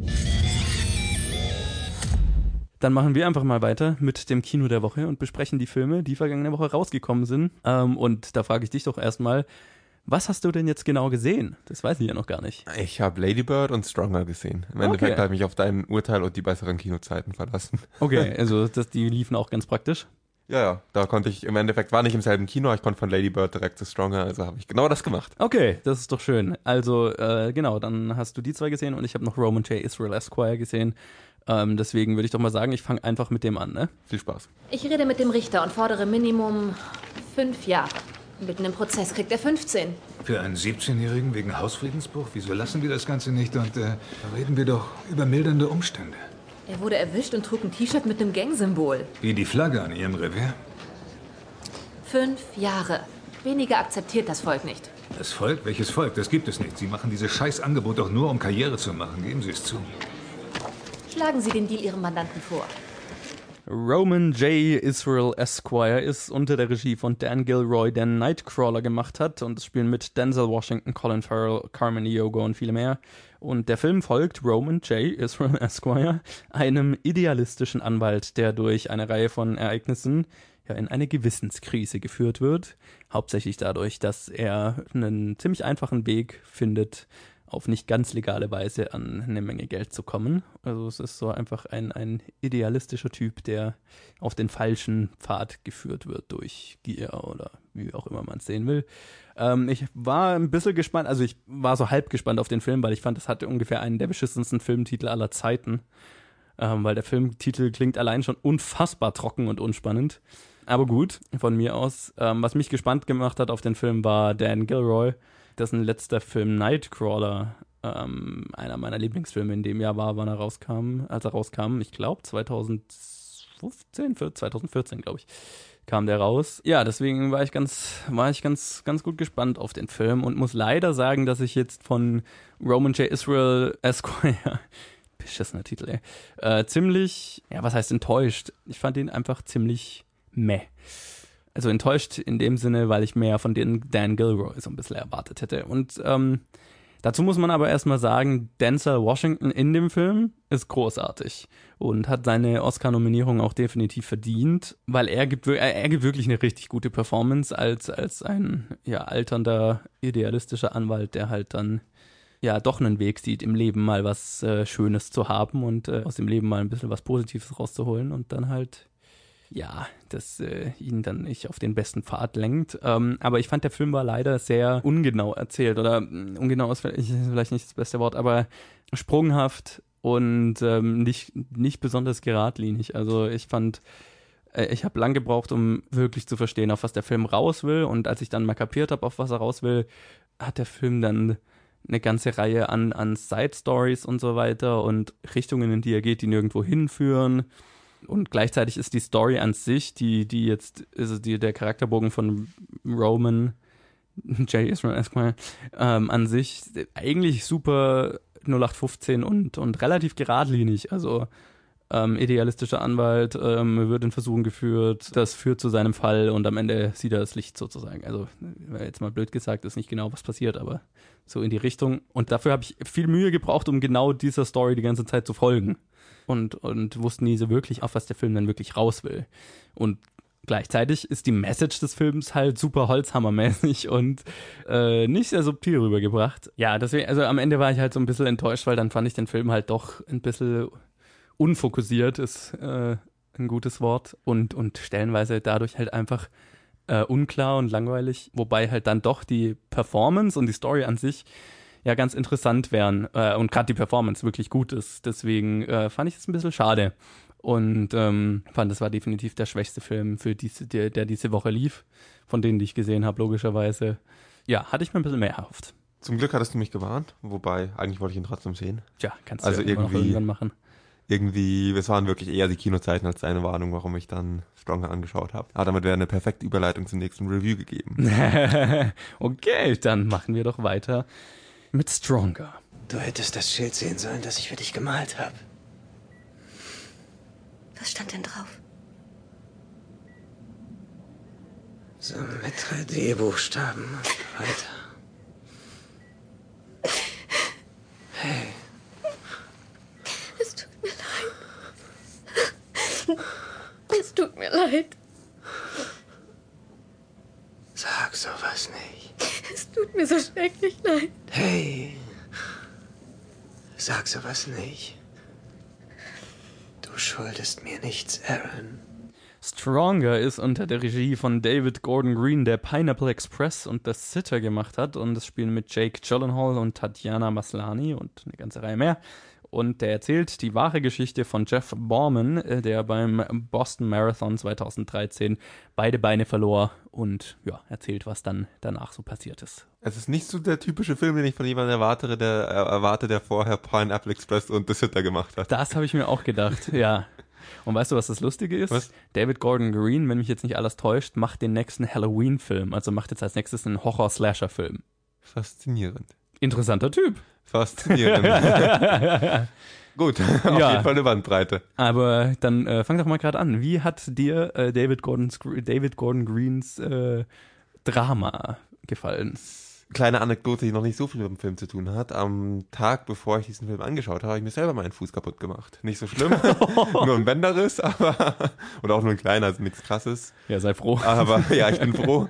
Dann machen wir einfach mal weiter mit dem Kino der Woche und besprechen die Filme, die vergangene Woche rausgekommen sind. Ähm, und da frage ich dich doch erstmal, was hast du denn jetzt genau gesehen? Das weiß ich ja noch gar nicht. Ich habe Lady Bird und Stronger gesehen. Im Endeffekt habe ich mich auf dein Urteil und die besseren Kinozeiten verlassen. (laughs) Okay, also das, die liefen auch ganz praktisch. Ja, ja, da konnte ich im Endeffekt, war nicht im selben Kino, ich konnte von Lady Bird direkt zu Stronger, also habe ich genau das gemacht. Okay, das ist doch schön. Also, äh, genau, dann hast du die zwei gesehen und ich habe noch Roman J. Israel Esquire gesehen. Ähm, deswegen würde ich doch mal sagen, ich fange einfach mit dem an, ne? Viel Spaß. Ich rede mit dem Richter und fordere Minimum fünf Jahre. Mitten im Prozess kriegt er 15. Für einen 17-Jährigen wegen Hausfriedensbruch? Wieso lassen wir das Ganze nicht und äh, reden wir doch über mildernde Umstände? Er wurde erwischt und trug ein T-Shirt mit einem Gangsymbol. Wie die Flagge an ihrem Revier? Fünf Jahre. Weniger akzeptiert das Volk nicht. Das Volk? Welches Volk? Das gibt es nicht. Sie machen dieses Scheißangebot doch nur, um Karriere zu machen. Geben Sie es zu. Schlagen Sie den Deal Ihrem Mandanten vor. Roman J. Israel Esquire ist unter der Regie von Dan Gilroy, der Nightcrawler gemacht hat und es spielen mit Denzel Washington, Colin Farrell, Carmen Yogo und viele mehr. Und der Film folgt Roman J. Israel (laughs) Esquire, einem idealistischen Anwalt, der durch eine Reihe von Ereignissen ja in eine Gewissenskrise geführt wird. Hauptsächlich dadurch, dass er einen ziemlich einfachen Weg findet, auf nicht ganz legale Weise an eine Menge Geld zu kommen. Also es ist so einfach ein, ein idealistischer Typ, der auf den falschen Pfad geführt wird durch Gier oder wie auch immer man es sehen will. Ähm, ich war ein bisschen gespannt, also ich war so halb gespannt auf den Film, weil ich fand, es hatte ungefähr einen der beschissensten Filmtitel aller Zeiten. Ähm, weil der Filmtitel klingt allein schon unfassbar trocken und unspannend. Aber gut, von mir aus. Ähm, was mich gespannt gemacht hat auf den Film war Dan Gilroy, dessen letzter Film Nightcrawler ähm, einer meiner Lieblingsfilme in dem Jahr war, wann er rauskam, als er rauskam, ich glaube 2015, 2014 glaube ich, kam der raus. Ja, deswegen war ich ganz, war ich ganz, ganz gut gespannt auf den Film und muss leider sagen, dass ich jetzt von Roman J. Israel Esquire (laughs) beschissener Titel, ey. Äh, ziemlich, ja, was heißt enttäuscht? Ich fand ihn einfach ziemlich meh. Also enttäuscht in dem Sinne, weil ich mehr von den Dan Gilroy so ein bisschen erwartet hätte. Und ähm, dazu muss man aber erstmal sagen, Denzel Washington in dem Film ist großartig und hat seine Oscar-Nominierung auch definitiv verdient, weil er gibt, er gibt wirklich eine richtig gute Performance als, als ein ja, alternder, idealistischer Anwalt, der halt dann ja doch einen Weg sieht, im Leben mal was äh, Schönes zu haben und äh, aus dem Leben mal ein bisschen was Positives rauszuholen und dann halt ja, das äh, ihn dann nicht auf den besten Pfad lenkt. Ähm, aber ich fand, der Film war leider sehr ungenau erzählt oder mm, ungenau ist (laughs) vielleicht nicht das beste Wort, aber sprunghaft und ähm, nicht, nicht besonders geradlinig. Also ich fand, äh, ich habe lang gebraucht, um wirklich zu verstehen, auf was der Film raus will. Und als ich dann mal kapiert habe, auf was er raus will, hat der Film dann eine ganze Reihe an, an Side Stories und so weiter und Richtungen, in die er geht, die nirgendwo hinführen und gleichzeitig ist die Story an sich, die, die jetzt, also die, der Charakterbogen von Roman, J. Israel Esquire, ähm, an sich eigentlich super 0815 und, und relativ geradlinig. Also ähm, idealistischer Anwalt ähm, wird in Versuchen geführt, das führt zu seinem Fall und am Ende sieht er das Licht sozusagen. Also jetzt mal blöd gesagt, ist nicht genau was passiert, aber so in die Richtung. Und dafür habe ich viel Mühe gebraucht, um genau dieser Story die ganze Zeit zu folgen und, und wussten nie so wirklich, auf was der Film dann wirklich raus will. Und gleichzeitig ist die Message des Films halt super holzhammermäßig und äh, nicht sehr subtil rübergebracht. Ja, deswegen, also am Ende war ich halt so ein bisschen enttäuscht, weil dann fand ich den Film halt doch ein bisschen unfokussiert, ist äh, ein gutes Wort und, und stellenweise dadurch halt einfach äh, unklar und langweilig, wobei halt dann doch die Performance und die Story an sich ja ganz interessant wären äh, und gerade die Performance wirklich gut ist. Deswegen äh, fand ich es ein bisschen schade und ähm, fand, das war definitiv der schwächste Film, für diese, der, der diese Woche lief, von denen, die ich gesehen habe, logischerweise. Ja, hatte ich mir ein bisschen mehr erhofft. Zum Glück hattest du mich gewarnt, wobei eigentlich wollte ich ihn trotzdem sehen. Tja, kannst also du ja irgendwie, irgendwann machen. Irgendwie, es waren wirklich eher die Kinozeiten als deine Warnung, warum ich dann Stronger angeschaut habe. Aber damit wäre eine perfekte Überleitung zum nächsten Review gegeben. (laughs) okay, dann machen wir doch weiter mit Stronger. Du hättest das Schild sehen sollen, das ich für dich gemalt habe. Was stand denn drauf? So mit 3D-Buchstaben und weiter. Hey, Es tut mir leid. Es tut mir leid. Sag sowas nicht. Es tut mir so schrecklich leid. Hey. Sag sowas nicht. Du schuldest mir nichts, Aaron. Stronger ist unter der Regie von David Gordon Green, der Pineapple Express und das Sitter gemacht hat. Und das spielen mit Jake Gyllenhaal und Tatjana Maslany und eine ganze Reihe mehr. Und der erzählt die wahre Geschichte von Jeff Borman, äh, der beim Boston Marathon 2013 beide Beine verlor und ja, erzählt, was dann danach so passiert ist. Es ist nicht so der typische Film, den ich von jemandem erwarte, der, äh, erwarte, der vorher Pineapple Express und The Sitter gemacht hat. Das habe ich mir auch gedacht, (laughs) ja. Und weißt du, was das Lustige ist? Was? David Gordon Green, wenn mich jetzt nicht alles täuscht, macht den nächsten Halloween-Film. Also macht jetzt als nächstes einen Horror-Slasher-Film. Faszinierend. Interessanter Typ. Faszinierend. (laughs) Gut, (laughs) auf Ja. jeden Fall eine Bandbreite. Aber dann äh, fang doch mal gerade an. Wie hat dir äh, David, Gordon's, David Gordon Greens äh, Drama gefallen? Kleine Anekdote, die noch nicht so viel mit dem Film zu tun hat. Am Tag, bevor ich diesen Film angeschaut habe, habe ich mir selber meinen Fuß kaputt gemacht. Nicht so schlimm, (laughs) nur ein Bänderriss, aber oder auch nur ein kleiner, also nichts krasses. Ja, sei froh. Aber (laughs) ja, ich bin froh.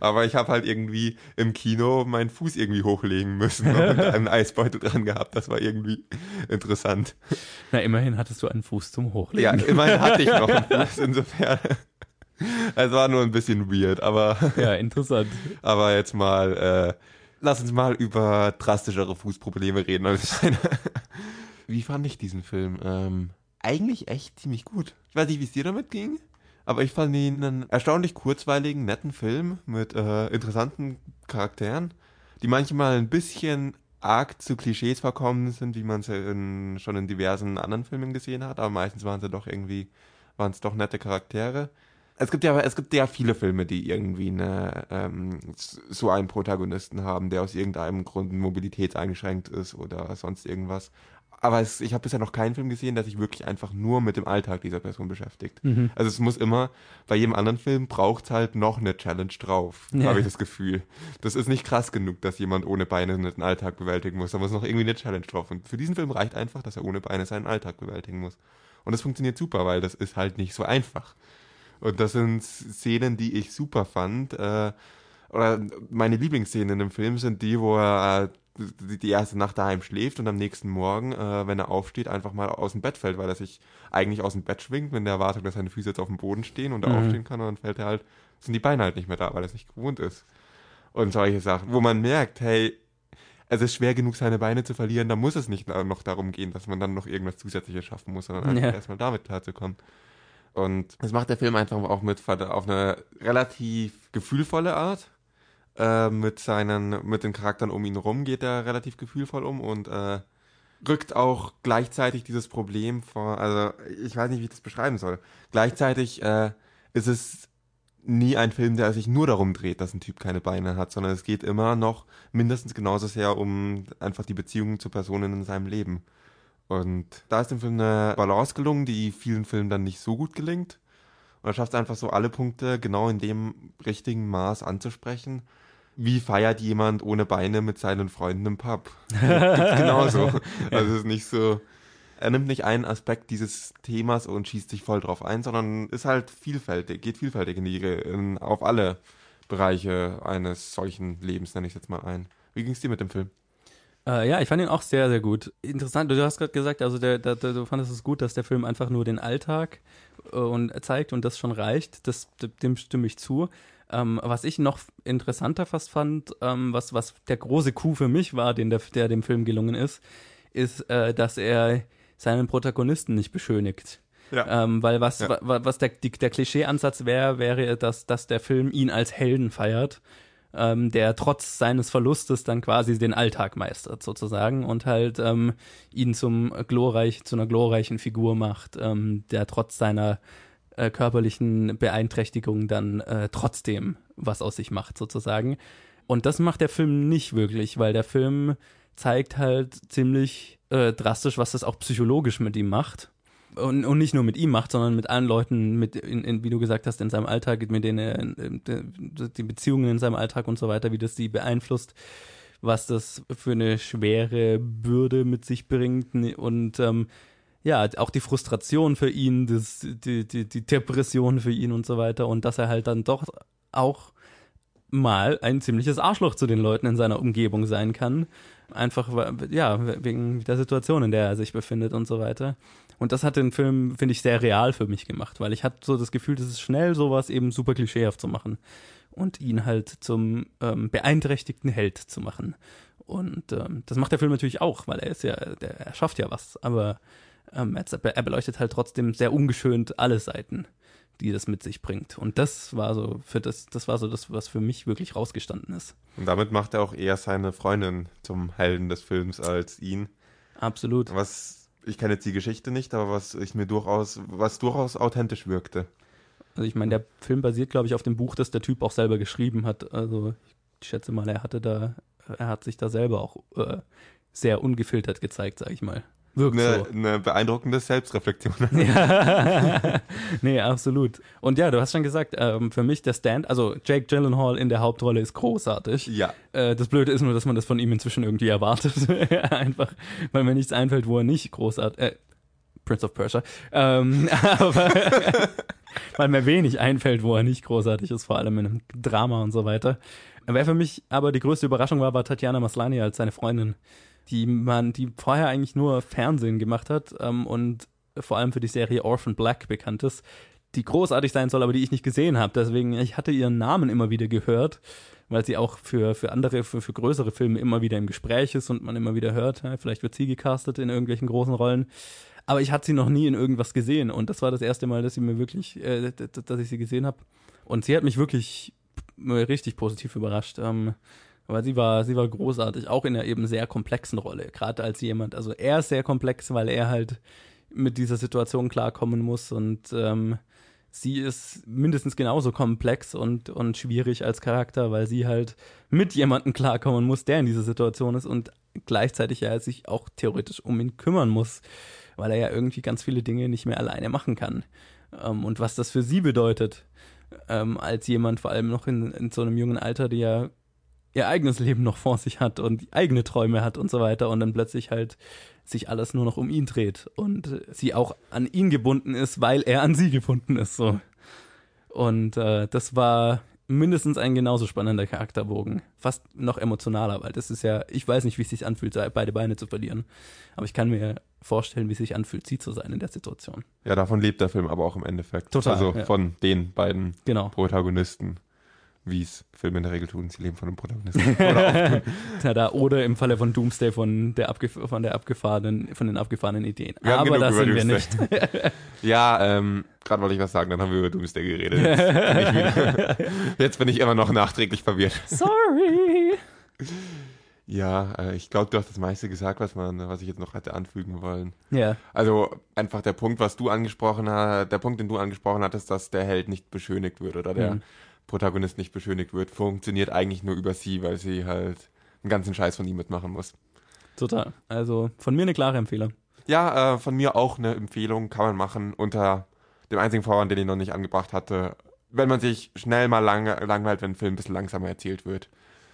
Aber ich habe halt irgendwie im Kino meinen Fuß irgendwie hochlegen müssen und einen (laughs) Eisbeutel dran gehabt. Das war irgendwie interessant. Na, immerhin hattest du einen Fuß zum Ja, Hochlegen. immerhin hatte ich noch einen Fuß, insofern. (laughs) Es war nur ein bisschen weird, aber, Ja, (laughs) interessant. aber jetzt mal, äh, lass uns mal über drastischere Fußprobleme reden. (laughs) Wie fand ich diesen Film? Ähm, eigentlich echt ziemlich gut. Ich weiß nicht, wie es dir damit ging, aber ich fand ihn einen erstaunlich kurzweiligen, netten Film mit äh, interessanten Charakteren, die manchmal ein bisschen arg zu Klischees verkommen sind, wie man es schon in diversen anderen Filmen gesehen hat, aber meistens waren sie doch irgendwie, waren es doch nette Charaktere. Es gibt ja, es gibt ja viele Filme, die irgendwie eine, ähm, so einen Protagonisten haben, der aus irgendeinem Grund mobilitätseingeschränkt ist oder sonst irgendwas. Aber es, ich habe bisher noch keinen Film gesehen, der sich wirklich einfach nur mit dem Alltag dieser Person beschäftigt. Also es muss immer, bei jedem anderen Film braucht halt noch eine Challenge drauf, Ja. habe ich das Gefühl. Das ist nicht krass genug, dass jemand ohne Beine den Alltag bewältigen muss. Da muss noch irgendwie eine Challenge drauf. Und für diesen Film reicht einfach, dass er ohne Beine seinen Alltag bewältigen muss. Und das funktioniert super, weil das ist halt nicht so einfach. Und das sind Szenen, die ich super fand. Äh, oder meine Lieblingsszenen in dem Film sind die, wo er äh, die- erste Nacht daheim schläft und am nächsten Morgen, äh, wenn er aufsteht, einfach mal aus dem Bett fällt, weil er sich eigentlich aus dem Bett schwingt, wenn der Erwartung, dass seine Füße jetzt auf dem Boden stehen und er Mhm. aufstehen kann und dann fällt er halt, sind die Beine halt nicht mehr da, weil er es nicht gewohnt ist. Und solche Sachen, wo man merkt, hey, es ist schwer genug, seine Beine zu verlieren, da muss es nicht noch darum gehen, dass man dann noch irgendwas Zusätzliches schaffen muss, sondern einfach Ja. erstmal damit klarzukommen. Und das macht der Film einfach auch mit auf eine relativ gefühlvolle Art. Äh, mit seinen, mit den Charakteren um ihn rum geht er relativ gefühlvoll um und äh, rückt auch gleichzeitig dieses Problem vor, also ich weiß nicht, wie ich das beschreiben soll. Gleichzeitig äh, ist es nie ein Film, der sich nur darum dreht, dass ein Typ keine Beine hat, sondern es geht immer noch mindestens genauso sehr um einfach die Beziehungen zu Personen in seinem Leben. Und da ist dem Film eine Balance gelungen, die vielen Filmen dann nicht so gut gelingt. Und er schafft es einfach so, alle Punkte genau in dem richtigen Maß anzusprechen. Wie feiert jemand ohne Beine mit seinen Freunden im Pub? (laughs) Gibt's genauso. (laughs) Also es ist nicht so, er nimmt nicht einen Aspekt dieses Themas und schießt sich voll drauf ein, sondern ist halt vielfältig, geht vielfältig in die, in, auf alle Bereiche eines solchen Lebens, nenne ich es jetzt mal ein. Wie ging es dir mit dem Film? Äh, ja, ich fand ihn auch sehr, sehr gut. Interessant, du hast gerade gesagt, also der, der, der, du fandest es gut, dass der Film einfach nur den Alltag äh, und zeigt und das schon reicht. Das, dem stimme ich zu. Ähm, was ich noch interessanter fast fand, ähm, was, was der große Coup für mich war, den der, der dem Film gelungen ist, ist, äh, dass er seinen Protagonisten nicht beschönigt. Ja. Ähm, weil was, Ja. wa, was der, die, der Klischeeansatz wäre, wäre, dass, dass der Film ihn als Helden feiert, ähm, der trotz seines Verlustes dann quasi den Alltag meistert, sozusagen, und halt ähm, ihn zum glorreich, zu einer glorreichen Figur macht, ähm, der trotz seiner äh, körperlichen Beeinträchtigung dann äh, trotzdem was aus sich macht, sozusagen. Und das macht der Film nicht wirklich, weil der Film zeigt halt ziemlich äh, drastisch, was das auch psychologisch mit ihm macht. Und, und nicht nur mit ihm macht, sondern mit allen Leuten, mit, in, in, wie du gesagt hast, in seinem Alltag, mit denen die Beziehungen in seinem Alltag und so weiter, wie das die beeinflusst, was das für eine schwere Bürde mit sich bringt. Und ähm, ja, auch die Frustration für ihn, das, die, die, die Depression für ihn und so weiter und dass er halt dann doch auch mal ein ziemliches Arschloch zu den Leuten in seiner Umgebung sein kann. Einfach, ja, wegen der Situation, in der er sich befindet und so weiter. Und das hat den Film, finde ich, sehr real für mich gemacht, weil ich hatte so das Gefühl, das ist schnell, sowas eben super klischeehaft zu machen und ihn halt zum ähm, beeinträchtigten Held zu machen. Und ähm, das macht der Film natürlich auch, weil er ist ja, der, er schafft ja was, aber ähm, er, er beleuchtet halt trotzdem sehr ungeschönt alle Seiten die das mit sich bringt. Und das war so für das, das war so das, was für mich wirklich rausgestanden ist. Und damit macht er auch eher seine Freundin zum Helden des Films als ihn. Absolut. Was, ich kenne jetzt die Geschichte nicht, aber was ich mir durchaus, was durchaus authentisch wirkte. Also ich meine, der Film basiert, glaube ich, auf dem Buch, das der Typ auch selber geschrieben hat. Also ich schätze mal, er hatte da, er hat sich da selber auch äh, sehr ungefiltert gezeigt, sage ich mal. Wirkt eine, so. eine beeindruckende Selbstreflexion. (laughs) Ja. (laughs) nee, absolut. Und ja, du hast schon gesagt, ähm, für mich der Stand, also Jake Gyllenhaal in der Hauptrolle ist großartig. Ja. Äh, das Blöde ist nur, dass man das von ihm inzwischen irgendwie erwartet. (laughs) Einfach, weil mir nichts einfällt, wo er nicht großartig, äh, Prince of Persia. Ähm, aber weil mir wenig einfällt, wo er nicht großartig ist, vor allem in einem Drama und so weiter. Wer für mich aber die größte Überraschung war, war Tatjana Maslani als seine Freundin die man, die vorher eigentlich nur Fernsehen gemacht hat ähm, und vor allem für die Serie Orphan Black bekannt ist, die großartig sein soll, aber die ich nicht gesehen habe. Deswegen, ich hatte ihren Namen immer wieder gehört, weil sie auch für, für andere, für, für größere Filme immer wieder im Gespräch ist und man immer wieder hört, ja, vielleicht wird sie gecastet in irgendwelchen großen Rollen. Aber ich hatte sie noch nie in irgendwas gesehen und das war das erste Mal, dass sie mir wirklich, äh, dass ich sie gesehen habe. Und sie hat mich wirklich richtig positiv überrascht. Ähm, aber sie war, sie war großartig, auch in einer eben sehr komplexen Rolle. Gerade als jemand, also er ist sehr komplex, weil er halt mit dieser Situation klarkommen muss und ähm, sie ist mindestens genauso komplex und, und schwierig als Charakter, weil sie halt mit jemandem klarkommen muss, der in dieser Situation ist und gleichzeitig ja sich auch theoretisch um ihn kümmern muss, weil er ja irgendwie ganz viele Dinge nicht mehr alleine machen kann. Ähm, und was das für sie bedeutet, ähm, als jemand vor allem noch in, in so einem jungen Alter, der ja ihr eigenes Leben noch vor sich hat und eigene Träume hat und so weiter und dann plötzlich halt sich alles nur noch um ihn dreht und sie auch an ihn gebunden ist, weil er an sie gebunden ist so. Und äh, das war mindestens ein genauso spannender Charakterbogen, fast noch emotionaler, weil das ist ja, ich weiß nicht, wie es sich anfühlt, beide Beine zu verlieren, aber ich kann mir vorstellen, wie es sich anfühlt, sie zu sein in der Situation. Ja, davon lebt der Film aber auch im Endeffekt. Total. Also ja. von den beiden genau. Protagonisten wie es Filme in der Regel tun, sie leben von dem Protagonisten. (laughs) Oder, Tada, oder im Falle von Doomsday von der, abgef von der abgefahrenen, von den abgefallenen Ideen. Aber das sind wir nicht. (laughs) (laughs) ja, ähm, gerade wollte ich was sagen, dann haben wir über Doomsday geredet. Jetzt bin, ich jetzt bin ich immer noch nachträglich verwirrt. Sorry. Ja, äh, ich glaube, du hast das meiste gesagt, was man, was ich jetzt noch hätte anfügen wollen. Ja. Also einfach der Punkt, was du angesprochen hast, der Punkt, den du angesprochen hattest, dass der Held nicht beschönigt wird oder der Mhm. Protagonist nicht beschönigt wird, funktioniert eigentlich nur über sie, weil sie halt einen ganzen Scheiß von ihm mitmachen muss. Total. Also von mir eine klare Empfehlung. Ja, äh, von mir auch eine Empfehlung, kann man machen unter dem einzigen Vorwand, den ich noch nicht angebracht hatte. Wenn man sich schnell mal lang, langweilt, wenn ein Film ein bisschen langsamer erzählt wird,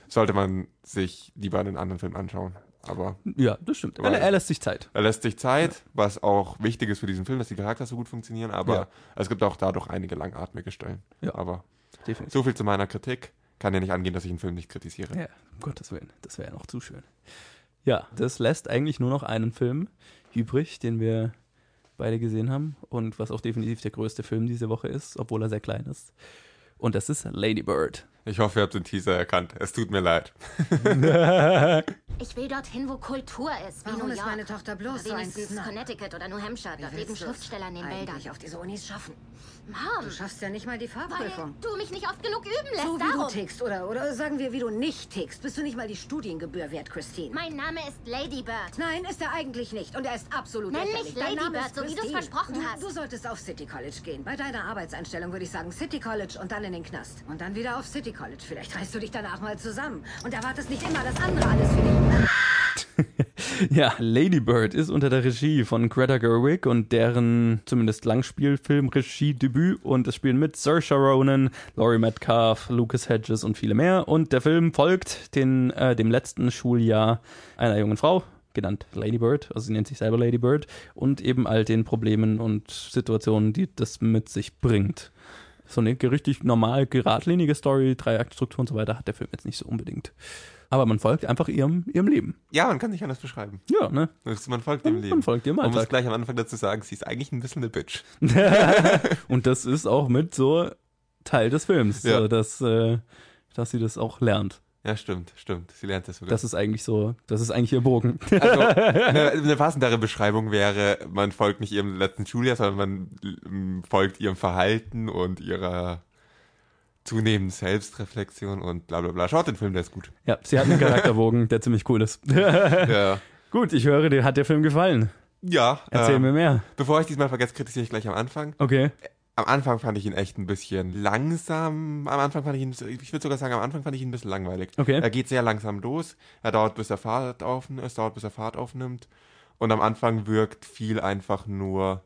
sollte man sich lieber einen anderen Film anschauen. Aber Ja, das stimmt. Er, er lässt sich Zeit. er lässt sich Zeit, was auch wichtig ist für diesen Film, dass die Charakter so gut funktionieren, aber Ja. es gibt auch dadurch einige langatmige Stellen. Ja. Aber Definitiv. so viel zu meiner Kritik. Kann ja nicht angehen, dass ich einen Film nicht kritisiere. Ja, um Gottes Willen. Das wäre ja noch zu schön. Ja, das lässt eigentlich nur noch einen Film übrig, den wir beide gesehen haben und was auch definitiv der größte Film diese Woche ist, obwohl er sehr klein ist. Und das ist Lady Bird. Ich hoffe, ihr habt den Teaser erkannt. Es tut mir leid. (laughs) (laughs) Ich will dorthin, wo Kultur ist, wie Warum New ist York. meine Tochter bloß Oder so ein wenigstens? Connecticut oder New Hampshire. Dort leben du es Schriftsteller in den Wäldern. auf diese Unis schaffen? Mom, Du schaffst ja nicht mal die weil Fahrprüfung. du mich nicht oft genug üben lässt, So wie darum. du tickst, oder, oder sagen wir, wie du nicht tickst, bist du nicht mal die Studiengebühr wert, Christine. Mein Name ist Lady Bird. Nein, ist er eigentlich nicht. Und er ist absolut Nenn lächerlich. mich Dein Name Bird, ist so wie du's Christine. versprochen hast. Du solltest auf City College gehen. Bei deiner Arbeitseinstellung würde ich sagen City College und dann in den Knast. Und dann wieder auf City College. Vielleicht reißt du dich danach mal zusammen und erwartest nicht immer das andere alles für dich. (laughs) Ja, Lady Bird ist unter der Regie von Greta Gerwig und deren zumindest Langspielfilm-Regie-Debüt und es spielen mit Saoirse Ronan, Laurie Metcalf, Lucas Hedges und viele mehr und der Film folgt den, äh, dem letzten Schuljahr einer jungen Frau, genannt Lady Bird, also sie nennt sich selber Lady Bird, und eben all den Problemen und Situationen, die das mit sich bringt. So eine richtig normal geradlinige Story, Dreiaktstruktur und so weiter hat der Film jetzt nicht so unbedingt. Aber man folgt einfach ihrem, ihrem Leben. Ja, man kann nicht anders beschreiben. Ja, ne? Man folgt dem Man Leben. folgt ihrem Man muss Alltag. gleich am Anfang dazu sagen, sie ist eigentlich ein bisschen eine Bitch. (laughs) und das ist auch mit so Teil des Films, Ja. so, dass, äh, dass sie das auch lernt. Ja, stimmt, stimmt. Sie lernt das sogar. Das ist eigentlich so, das ist eigentlich ihr Bogen. Also, (laughs) eine, eine passendere Beschreibung wäre, man folgt nicht ihrem letzten Schuljahr, sondern man ähm, folgt ihrem Verhalten und ihrer zunehmenden Selbstreflexion und bla bla bla. Schaut den Film, der ist gut. ja, sie hat einen Charakterbogen, der ziemlich cool ist. (laughs) Ja. Gut, ich höre, dir hat der Film gefallen. Ja. Erzähl ähm, mir mehr. Bevor ich diesmal vergesse, kritisiere ich gleich am Anfang. Okay. Am Anfang fand ich ihn echt ein bisschen langsam. Am Anfang fand ich ihn, ich würde sogar sagen, am Anfang fand ich ihn ein bisschen langweilig. Okay. Er geht sehr langsam los. Er dauert, bis er Fahrt auf, es dauert, bis er Fahrt aufnimmt. Und am Anfang wirkt viel einfach nur,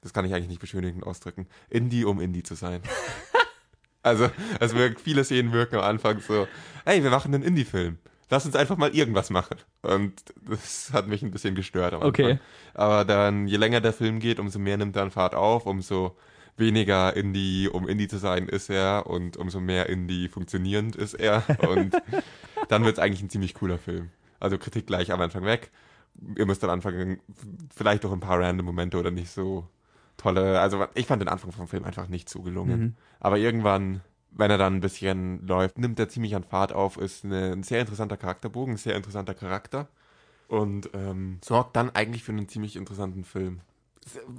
das kann ich eigentlich nicht beschönigend ausdrücken, Indie, um Indie zu sein. (laughs) also, es wirkt, viele Szenen wirken am Anfang so, hey, wir machen einen Indie-Film. Lass uns einfach mal irgendwas machen. Und das hat mich ein bisschen gestört am Anfang. Okay. Aber dann, je länger der Film geht, umso mehr nimmt er an Fahrt auf, umso weniger Indie, um Indie zu sein, ist er und umso mehr Indie funktionierend ist er. Und (laughs) dann wird es eigentlich ein ziemlich cooler Film. Also Kritik gleich am Anfang weg. Ihr müsst dann anfangen, vielleicht auch ein paar random Momente oder nicht so tolle. Also ich fand den Anfang vom Film einfach nicht so gelungen. Mhm. Aber irgendwann, wenn er dann ein bisschen läuft, nimmt er ziemlich an Fahrt auf, ist eine, ein sehr interessanter Charakterbogen, ein sehr interessanter Charakter und ähm, sorgt dann eigentlich für einen ziemlich interessanten Film.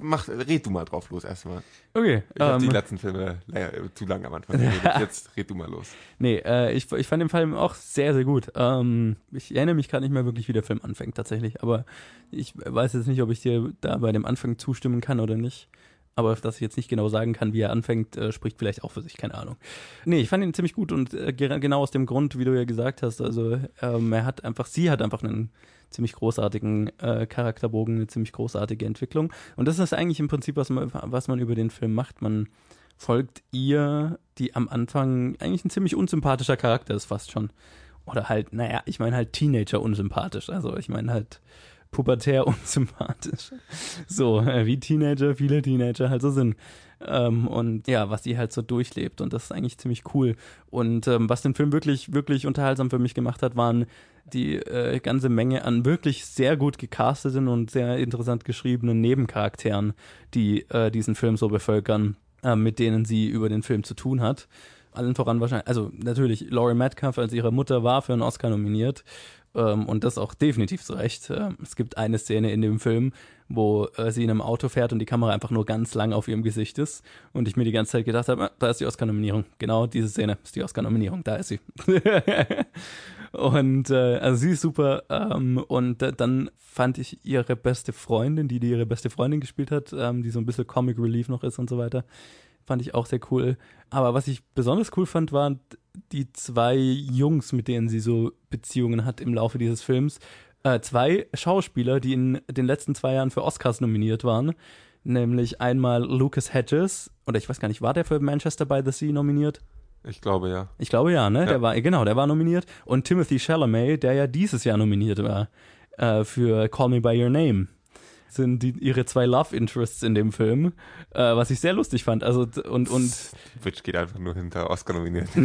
Mach, red du mal drauf los erstmal. Okay. Ich habe die ähm, letzten Filme äh, zu lang am Anfang geredet. (laughs) Jetzt red du mal los. nee, äh, ich, ich fand den Film auch sehr, sehr gut. Ähm, ich erinnere mich gerade nicht mehr wirklich, wie der Film anfängt tatsächlich. Aber ich weiß jetzt nicht, ob ich dir da bei dem Anfang zustimmen kann oder nicht. Aber dass ich jetzt nicht genau sagen kann, wie er anfängt, äh, spricht vielleicht auch für sich, keine Ahnung. Nee, ich fand ihn ziemlich gut und äh, ge- genau aus dem Grund, wie du ja gesagt hast, also ähm, er hat einfach, sie hat einfach einen ziemlich großartigen äh, Charakterbogen, eine ziemlich großartige Entwicklung. Und das ist eigentlich im Prinzip, was man, was man über den Film macht. Man folgt ihr, die am Anfang eigentlich ein ziemlich unsympathischer Charakter ist, fast schon. Oder halt, naja, ich meine halt Teenager unsympathisch. Also ich meine halt pubertär (laughs) unsympathisch. So, äh, wie Teenager, viele Teenager halt so sind. Ähm, und ja, was sie halt so durchlebt. Und das ist eigentlich ziemlich cool. Und ähm, was den Film wirklich, wirklich unterhaltsam für mich gemacht hat, waren die äh, ganze Menge an wirklich sehr gut gecasteten und sehr interessant geschriebenen Nebencharakteren, die äh, diesen Film so bevölkern, äh, mit denen sie über den Film zu tun hat. Allen voran wahrscheinlich, also natürlich, Laurie Metcalf als ihre Mutter war für einen Oscar nominiert. Ähm, und das auch definitiv zu Recht. Ähm, es gibt eine Szene in dem Film, wo äh, sie in einem Auto fährt und die Kamera einfach nur ganz lang auf ihrem Gesicht ist. Und ich mir die ganze Zeit gedacht habe, ah, da ist die Oscar-Nominierung. Genau diese Szene ist die Oscar-Nominierung. Da ist sie. (laughs) und äh, also sie ist super. Ähm, und äh, dann fand ich ihre beste Freundin, die, die ihre beste Freundin gespielt hat, ähm, die so ein bisschen Comic Relief noch ist und so weiter. Fand ich auch sehr cool. Aber was ich besonders cool fand, waren die zwei Jungs, mit denen sie so Beziehungen hat im Laufe dieses Films. Äh, zwei Schauspieler, die in den letzten zwei Jahren für Oscars nominiert waren. Nämlich einmal Lucas Hedges, oder ich weiß gar nicht, war der für Manchester by the Sea nominiert? Ich glaube ja. Ich glaube ja, ne? Ja. Der war, genau, der war nominiert. Und Timothy Chalamet, der ja dieses Jahr nominiert war äh, für Call Me By Your Name. Sind die, ihre zwei Love Interests in dem Film, äh, was ich sehr lustig fand. Also und und Witch geht einfach nur hinter Oscar nominiert. (laughs)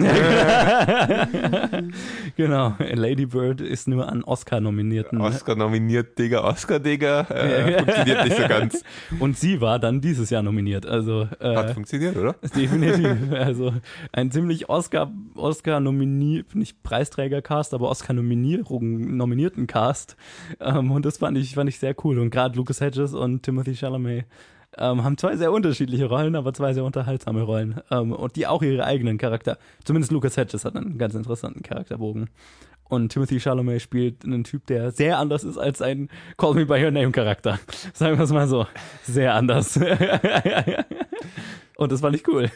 genau, Lady Bird ist nur an Oscar nominierten Oscar nominiert, Digga, Oscar, Digga. Äh, funktioniert nicht so (laughs) ganz. und sie war dann dieses Jahr nominiert. Also Hat äh, funktioniert, oder? (laughs) definitiv. Also ein ziemlich Oscar Oscar nominiert, nicht Preisträger-Cast, aber Oscar Nominierung nominierten Cast. Ähm, und das fand ich fand ich sehr cool. Und gerade Lucas Hedges und Timothy Chalamet ähm, haben zwei sehr unterschiedliche Rollen, aber zwei sehr unterhaltsame Rollen. Ähm, und die auch ihre eigenen Charakter. Zumindest Lucas Hedges hat einen ganz interessanten Charakterbogen. Und Timothy Chalamet spielt einen Typ, der sehr anders ist als ein Call Me By Your Name Charakter. (laughs) Sagen wir es mal so. Sehr anders. (laughs) Und das fand ich cool.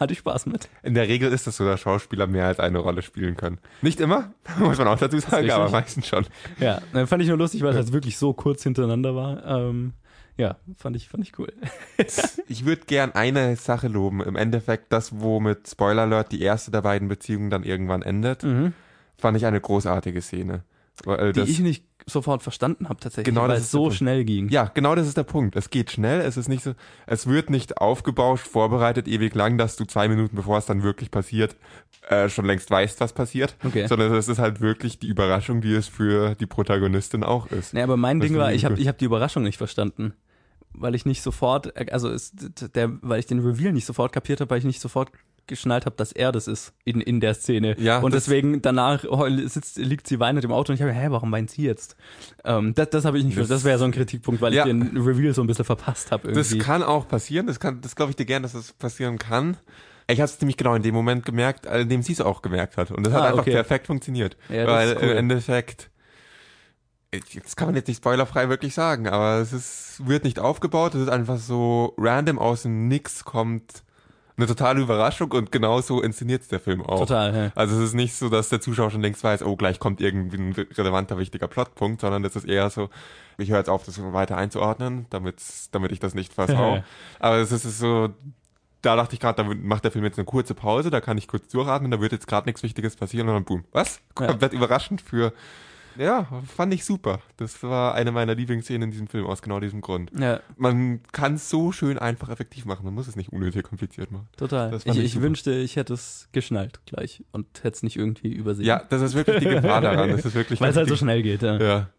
Hatte ich Spaß mit. In der Regel ist es so, dass Schauspieler mehr als eine Rolle spielen können. Nicht immer, (laughs) muss man auch dazu sagen, aber meistens schon. Ja, dann fand ich nur lustig, weil das wirklich so kurz hintereinander war. Ähm, ja, fand ich, fand ich cool. (laughs) Ich würde gern eine Sache loben. Im Endeffekt, das, wo mit Spoiler Alert die erste der beiden Beziehungen dann irgendwann endet, Mhm. fand ich eine großartige Szene. Weil die das, ich nicht sofort verstanden habe tatsächlich, Genau, weil das es ist so schnell ging. ja, genau das ist der Punkt. Es geht schnell, es ist nicht so, es wird nicht aufgebauscht, vorbereitet ewig lang, dass du zwei Minuten bevor es dann wirklich passiert, äh, schon längst weißt, was passiert. Okay. Sondern es ist halt wirklich die Überraschung, die es für die Protagonistin auch ist. Nee, aber mein Das Ding war, ich habe ich hab die Überraschung nicht verstanden. Weil ich nicht sofort, also es, der, weil ich den Reveal nicht sofort kapiert habe, weil ich nicht sofort geschnallt habe, dass er das ist in, in der Szene. Ja, und deswegen danach heul- sitzt, liegt sie weinend im Auto und ich habe, hä, warum weint sie jetzt? Ähm, das das habe ich nicht, Das- das, wäre so ein Kritikpunkt, weil Ja. ich den Reveal so ein bisschen verpasst habe Das kann auch passieren, das kann, das glaube ich dir gern, dass das passieren kann. Ich habe es nämlich genau in dem Moment gemerkt, in dem sie es auch gemerkt hat. Und das hat Ah, einfach okay. perfekt funktioniert. Ja, das weil ist cool. im Endeffekt, das kann man jetzt nicht spoilerfrei wirklich sagen, aber es ist, wird nicht aufgebaut, es ist einfach so random aus dem Nix kommt eine totale Überraschung und genauso inszeniert der Film auch. Total, ja. Also es ist nicht so, dass der Zuschauer schon längst weiß, oh, gleich kommt irgendwie ein relevanter, wichtiger Plotpunkt, sondern es ist eher so, ich höre jetzt auf, das weiter einzuordnen, damit, damit ich das nicht (laughs) versau. Aber es ist so, da dachte ich gerade, da macht der Film jetzt eine kurze Pause, da kann ich kurz durchatmen, da wird jetzt gerade nichts Wichtiges passieren und dann boom. Was? Ja. Komplett überraschend für, ja, fand ich super. Das war eine meiner Lieblingsszenen in diesem Film aus genau diesem Grund. Ja, Man kann es so schön einfach effektiv machen, man muss es nicht unnötig kompliziert machen. total. Ich, ich ich wünschte, ich hätte es geschnallt gleich und hätte es nicht irgendwie übersehen. Ja, das ist wirklich die Gefahr (laughs) daran. Das ist wirklich Weil es halt so schnell geht, ja. Ja.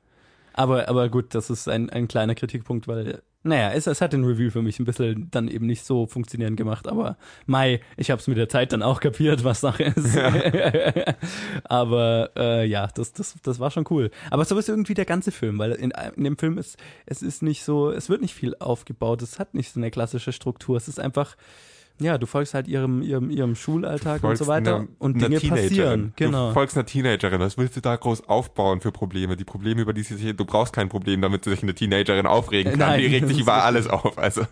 Aber, aber gut, das ist ein, ein kleiner Kritikpunkt, weil, naja, es, es hat den Review für mich ein bisschen dann eben nicht so funktionierend gemacht, aber Mai, ich habe es mit der Zeit dann auch kapiert, was Sache ist. (laughs) aber äh, ja, das, das, das war schon cool. Aber so ist irgendwie der ganze Film, weil in, in dem Film ist, es ist nicht so, es wird nicht viel aufgebaut, es hat nicht so eine klassische Struktur, es ist einfach, ja, du folgst halt ihrem, ihrem, ihrem Schulalltag und so weiter einer- und Dinge Teenagerin. passieren. Genau. Du folgst einer Teenagerin. Was willst du da groß aufbauen für Probleme? Die Probleme, über die sie sich, du brauchst kein Problem, damit sich eine Teenagerin aufregen kann. Nein, die regt sich (laughs) über alles auf. Also,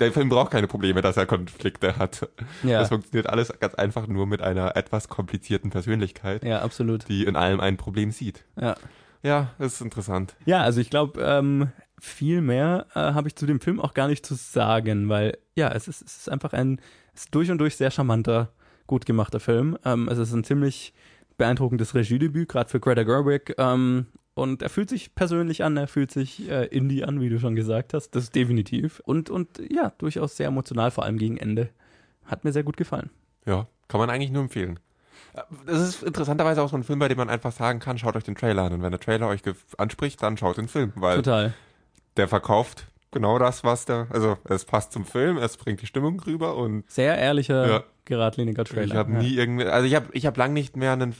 der Film braucht keine Probleme, dass er Konflikte hat. Ja. Das funktioniert alles ganz einfach nur mit einer etwas komplizierten Persönlichkeit, Ja, absolut. die in allem ein Problem sieht. Ja. Ja, das ist interessant. Ja, also ich glaube, ähm, viel mehr äh, habe ich zu dem Film auch gar nicht zu sagen, weil ja, es ist, es ist einfach ein ist durch und durch sehr charmanter, gut gemachter Film. Ähm, es ist ein ziemlich beeindruckendes Regiedebüt, gerade für Greta Gerwig. Ähm, und er fühlt sich persönlich an, er fühlt sich äh, Indie an, wie du schon gesagt hast. Das ist definitiv. Und, und ja, durchaus sehr emotional, vor allem gegen Ende. Hat mir sehr gut gefallen. Ja, kann man eigentlich nur empfehlen. Das ist interessanterweise auch so ein Film, bei dem man einfach sagen kann, schaut euch den Trailer an. Und wenn der Trailer euch anspricht, dann schaut den Film, weil Total. Der verkauft genau das, was der, also es passt zum Film, es bringt die Stimmung rüber und Sehr ehrlicher, Ja. geradliniger Trailer. ich habe ja. nie irgendwie, also ich habe ich hab lang nicht mehr einen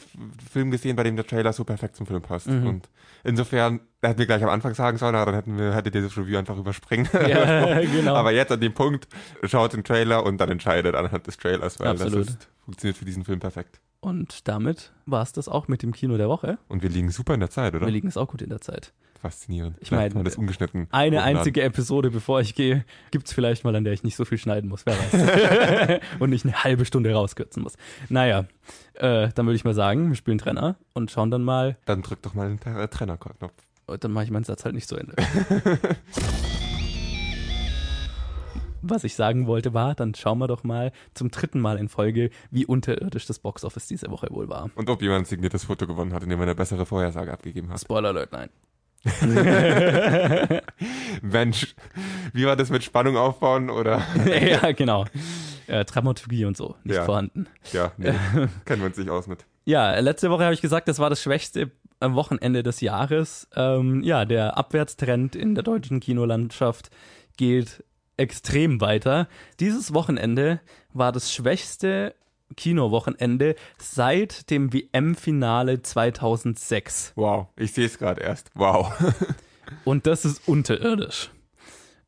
Film gesehen, bei dem der Trailer so perfekt zum Film passt. Mhm. Und insofern, er hätte mir gleich am Anfang sagen sollen, aber dann hätten wir, hättet ihr das Review einfach überspringen. Ja, (laughs) (laughs) genau. Aber jetzt an dem Punkt, schaut den Trailer und dann entscheidet anhand des Trailers, weil Absolut. das ist, funktioniert für diesen Film perfekt. Und damit war es das auch mit dem Kino der Woche. Und wir liegen super in der Zeit, oder? Wir liegen es auch gut in der Zeit. Faszinierend. Ich meine, das ungeschnitten. Eine hochladen. einzige Episode, bevor ich gehe, gibt's vielleicht mal, an der ich nicht so viel schneiden muss, wer weiß. (laughs) und nicht eine halbe Stunde rauskürzen muss. Naja, äh, dann würde ich mal sagen, wir spielen Trenner und schauen dann mal, Dann drück doch mal den Tre- Trennerknopf. dann mache ich meinen Satz halt nicht zu Ende. (laughs) Was ich sagen wollte war, dann schauen wir doch mal zum dritten Mal in Folge, wie unterirdisch das Boxoffice diese Woche wohl war. Und ob jemand ein signiertes Foto gewonnen hat, indem er eine bessere Vorhersage abgegeben hat. Spoiler Alert, nein. (laughs) Mensch, wie war das mit Spannung aufbauen oder? (laughs) ja, genau. Äh, Dramaturgie und so, nicht Ja. vorhanden. Ja, nee, (laughs) kennen wir uns nicht aus mit. Ja, letzte Woche habe ich gesagt, das war das schwächste Wochenende des Jahres. Ähm, ja, der Abwärtstrend in der deutschen Kinolandschaft geht extrem weiter. Dieses Wochenende war das schwächste Kinowochenende seit dem WM-Finale 2006. Wow, ich sehe es gerade erst. Wow. (laughs) Und das ist unterirdisch.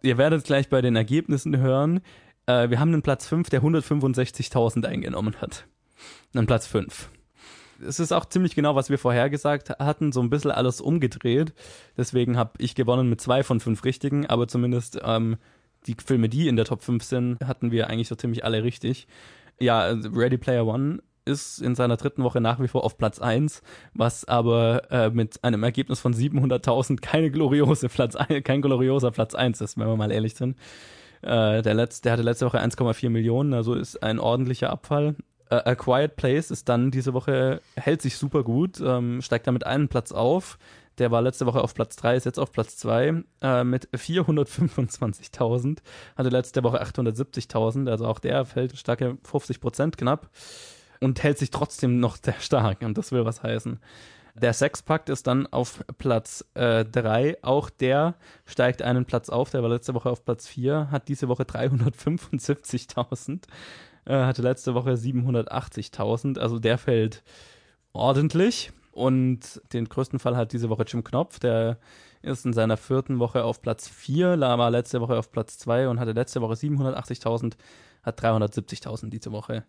Ihr werdet gleich bei den Ergebnissen hören. Äh, wir haben einen Platz 5, der 165.000 eingenommen hat. Einen Platz 5. Es ist auch ziemlich genau, was wir vorhergesagt hatten, so ein bisschen alles umgedreht. Deswegen habe ich gewonnen mit zwei von fünf richtigen, aber zumindest ähm, die Filme, die in der Top 5 sind, hatten wir eigentlich so ziemlich alle richtig. Ja, also Ready Player One ist in seiner dritten Woche nach wie vor auf Platz 1, was aber äh, mit einem Ergebnis von 700.000 keine gloriose Platz ein, kein glorioser Platz 1 ist, wenn wir mal ehrlich sind. Äh, der, letzte, der hatte letzte Woche 1,4 Millionen, also ist ein ordentlicher Abfall. Äh, A Quiet Place ist dann diese Woche, hält sich super gut, ähm, steigt damit einen Platz auf. Der war letzte Woche auf Platz 3, ist jetzt auf Platz 2 äh, mit 425.000. Hatte letzte Woche 870.000, also auch der fällt starke 50 Prozent knapp und hält sich trotzdem noch sehr stark und das will was heißen. Der Sexpakt ist dann auf Platz 3. Äh, auch der steigt einen Platz auf. Der war letzte Woche auf Platz 4, hat diese Woche 375.000, äh, hatte letzte Woche 780.000. Also der fällt ordentlich. Und den größten Fall hat diese Woche Jim Knopf. Der ist in seiner vierten Woche auf Platz 4, war letzte Woche auf Platz 2 und hatte letzte Woche 780.000, hat 370.000 diese Woche.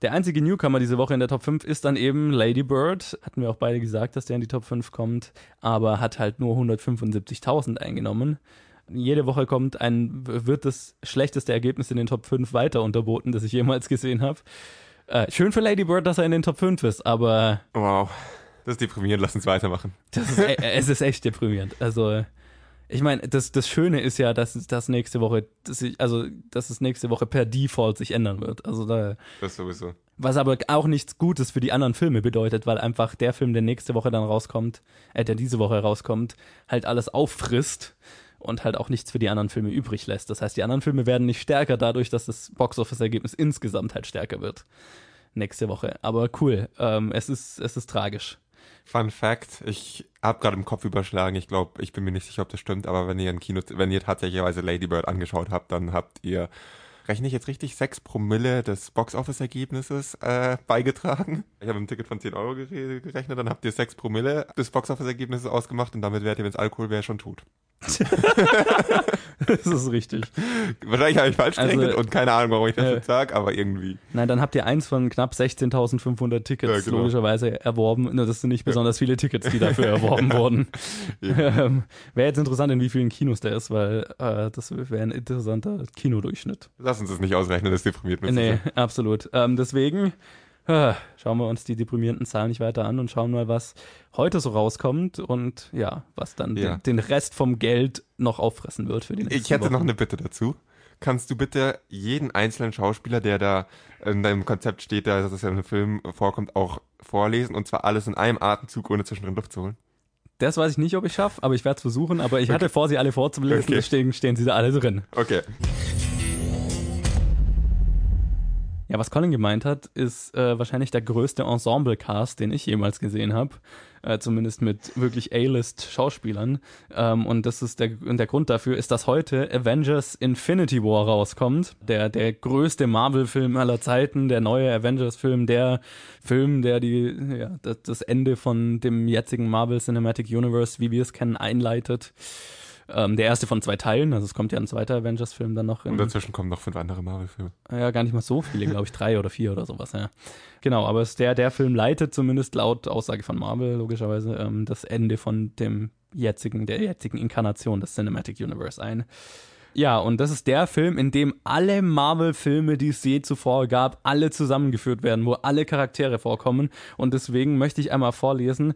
Der einzige Newcomer diese Woche in der Top 5 ist dann eben Lady Bird. Hatten wir auch beide gesagt, dass der in die Top 5 kommt, aber hat halt nur 175.000 eingenommen. Jede Woche kommt ein, wird das schlechteste Ergebnis in den Top 5 weiter unterboten, das ich jemals gesehen habe. Äh, schön für Lady Bird, dass er in den Top 5 ist, aber. Wow. Das ist deprimierend, lass uns weitermachen. Das ist, äh, es ist echt deprimierend. Also, ich meine, das, das Schöne ist ja, dass das nächste Woche, dass ich, also, dass es nächste Woche per Default sich ändern wird. Also da. Das sowieso. Was aber auch nichts Gutes für die anderen Filme bedeutet, weil einfach der Film, der nächste Woche dann rauskommt, äh, der diese Woche rauskommt, halt alles auffrisst und halt auch nichts für die anderen Filme übrig lässt. Das heißt, die anderen Filme werden nicht stärker dadurch, dass das Boxoffice-Ergebnis insgesamt halt stärker wird. Nächste Woche. Aber cool. Ähm, es ist, es ist tragisch. Fun Fact, ich habe gerade im Kopf überschlagen, ich glaube, ich bin mir nicht sicher, ob das stimmt, aber wenn ihr ein Kino, wenn ihr tatsächlicherweise Lady Bird angeschaut habt, dann habt ihr, rechne ich jetzt richtig, 6 Promille des Box-Office-Ergebnisses äh, beigetragen. Ich habe ein Ticket von 10 Euro gerechnet, dann habt ihr 6 Promille des Box-Office-Ergebnisses ausgemacht und damit wärt ihr, wenn es Alkohol wäre, schon tot. (laughs) das ist richtig. Wahrscheinlich habe ich falsch also, gerechnet und keine Ahnung, warum ich das äh, jetzt sage, aber irgendwie. Nein, dann habt ihr eins von knapp 16.500 Tickets ja, genau. logischerweise erworben. Nur das sind nicht besonders viele Tickets, die dafür (laughs) erworben wurden. ähm, wäre jetzt interessant, in wie vielen Kinos der ist, weil äh, das wäre ein interessanter Kinodurchschnitt. Lass uns das nicht ausrechnen, das deprimiert mich. Nee, sicher. absolut. Ähm, deswegen schauen wir uns die deprimierenden Zahlen nicht weiter an und schauen mal, was heute so rauskommt und ja, was dann ja. den, den, Rest vom Geld noch auffressen wird für die nächsten Ich hätte Wochen. noch eine Bitte dazu. Kannst du bitte jeden einzelnen Schauspieler, der da in deinem Konzept steht, dass es ja in einem Film vorkommt, auch vorlesen und zwar alles in einem Atemzug, ohne zwischendrin Luft zu holen? Das weiß ich nicht, ob ich schaffe, aber ich werde es versuchen. Aber ich okay. hatte vor, sie alle vorzulesen, okay. deswegen stehen sie da alle drin. Okay. Ja, was Colin gemeint hat, ist äh, wahrscheinlich der größte Ensemble-Cast, den ich jemals gesehen habe. Äh, zumindest mit wirklich A-List-Schauspielern. Ähm, und das ist der, der Grund dafür ist, dass heute Avengers Infinity War rauskommt. Der, der größte Marvel-Film aller Zeiten, der neue Avengers-Film, der Film, der die, ja, das, das Ende von dem jetzigen Marvel Cinematic Universe, wie wir es kennen, einleitet. Ähm, der erste von zwei Teilen, also es kommt ja ein zweiter Avengers-Film dann noch. Und dazwischen kommen noch fünf andere Marvel-Filme. Ja, gar nicht mal so viele, glaube ich, drei oder vier oder sowas, ja. Genau, aber es der, der Film leitet zumindest laut Aussage von Marvel logischerweise ähm, das Ende von dem jetzigen, der jetzigen Inkarnation des Cinematic Universe ein. Ja, und das ist der Film, in dem alle Marvel-Filme, die es je zuvor gab, alle zusammengeführt werden, wo alle Charaktere vorkommen. Und deswegen möchte ich einmal vorlesen,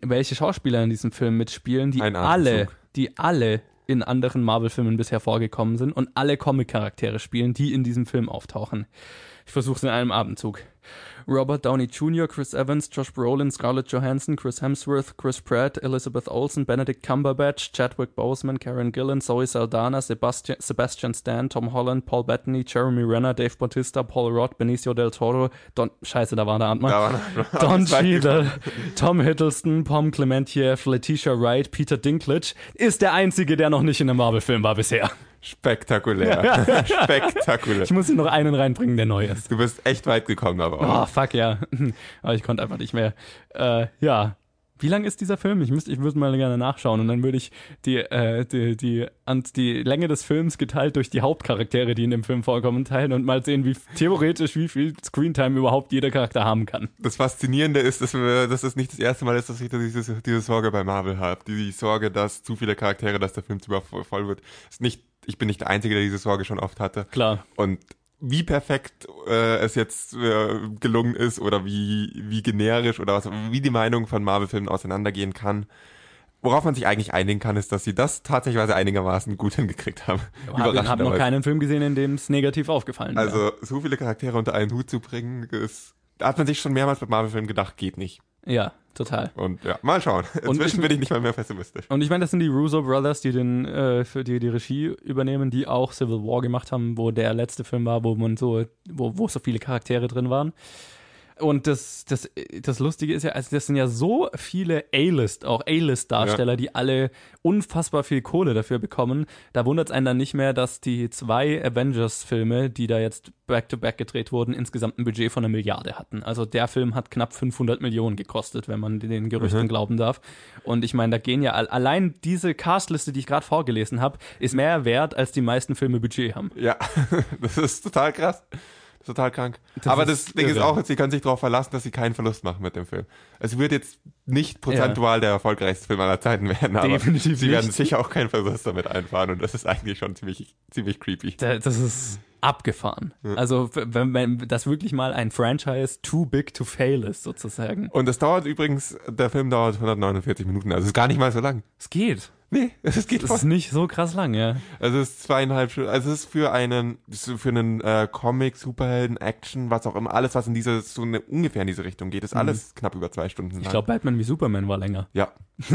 welche Schauspieler in diesem Film mitspielen, die alle die alle in anderen Marvel-Filmen bisher vorgekommen sind und alle Comic-Charaktere spielen, die in diesem Film auftauchen. Ich versuche es in einem Abendzug. Robert Downey Jr., Chris Evans, Josh Brolin, Scarlett Johansson, Chris Hemsworth, Chris Pratt, Elizabeth Olsen, Benedict Cumberbatch, Chadwick Boseman, Karen Gillan, Zoe Saldana, Sebastian, Sebastian Stan, Tom Holland, Paul Bettany, Jeremy Renner, Dave Bautista, Paul Rudd, Benicio del Toro, Don, scheiße, da (laughs) war der Antmann. Da war Don Cheadle, Tom Hiddleston, Pom Clementiev, Letitia Wright, Peter Dinklage ist der einzige, der noch nicht in einem Marvel-Film war bisher. Spektakulär. (laughs) Spektakulär. Ich muss hier noch einen reinbringen, der neu ist. Du bist echt weit gekommen, aber auch. Oh, fuck ja. (laughs) Aber ich konnte einfach nicht mehr. Äh, ja. Wie lang ist dieser Film? Ich müsste, ich würde mal gerne nachschauen und dann würde ich die, äh, die, die, die Länge des Films geteilt durch die Hauptcharaktere, die in dem Film vorkommen, teilen und mal sehen, wie theoretisch, wie viel Screentime überhaupt jeder Charakter haben kann. Das Faszinierende ist, dass, wir, dass es nicht das erste Mal ist, dass ich diese, diese Sorge bei Marvel habe. Die Sorge, dass zu viele Charaktere, dass der Film zu voll wird, ist nicht ich bin nicht der Einzige, der diese Sorge schon oft hatte. Klar. Und wie perfekt äh, es jetzt äh, gelungen ist oder wie, wie generisch oder was, wie die Meinung von Marvel-Filmen auseinandergehen kann, worauf man sich eigentlich einigen kann, ist, dass sie das tatsächlich einigermaßen gut (laughs) hingekriegt haben. Ich habe hab noch keinen Film gesehen, in dem es negativ aufgefallen wäre. Also so viele Charaktere unter einen Hut zu bringen, ist, da hat man sich schon mehrmals mit Marvel-Filmen gedacht, geht nicht. Ja, total. Und ja, mal schauen. Und Inzwischen ich- bin ich nicht mal mehr pessimistisch. Und ich meine, das sind die Russo Brothers, die den äh, für die die Regie übernehmen, die auch Civil War gemacht haben, wo der letzte Film war, wo man so, wo, wo so viele Charaktere drin waren. Und das, das, das Lustige ist ja, also das sind ja so viele A-List, auch A-List-Darsteller, die alle unfassbar viel Kohle dafür bekommen. Da wundert es einen dann nicht mehr, dass die zwei Avengers-Filme, die da jetzt back-to-back gedreht wurden, insgesamt ein Budget von einer Milliarde hatten. Also der Film hat knapp 500 Millionen gekostet, wenn man den Gerüchten glauben darf. Und ich meine, da gehen ja all- allein diese Castliste, die ich gerade vorgelesen habe, ist mehr wert, als die meisten Filme Budget haben. Ja, (laughs) das ist total krass. Das ist total krank. Das Aber das Ding ist auch, sie können sich darauf verlassen, dass sie keinen Verlust machen mit dem Film. Es wird jetzt nicht prozentual der erfolgreichste Film aller Zeiten werden, aber Definitiv sie werden nicht. sicher auch keinen Verlust damit einfahren und das ist eigentlich schon ziemlich, ziemlich creepy. Da- Das ist abgefahren. Also, wenn, wenn das wirklich mal ein Franchise too big to fail ist, sozusagen. Und es dauert übrigens, der Film dauert 149 Minuten, also es ist gar nicht mal so lang. Es geht. Nee, (laughs) es geht Das voll. ist nicht so krass lang, ja. Also es ist zweieinhalb Stunden, also es ist für einen, für einen äh, Comic, Superhelden, Action, was auch immer, alles was in diese, so eine, ungefähr in diese Richtung geht, ist alles knapp über zwei Stunden lang. Mhm. Ich glaube, Batman wie Superman war länger. ja. (laughs)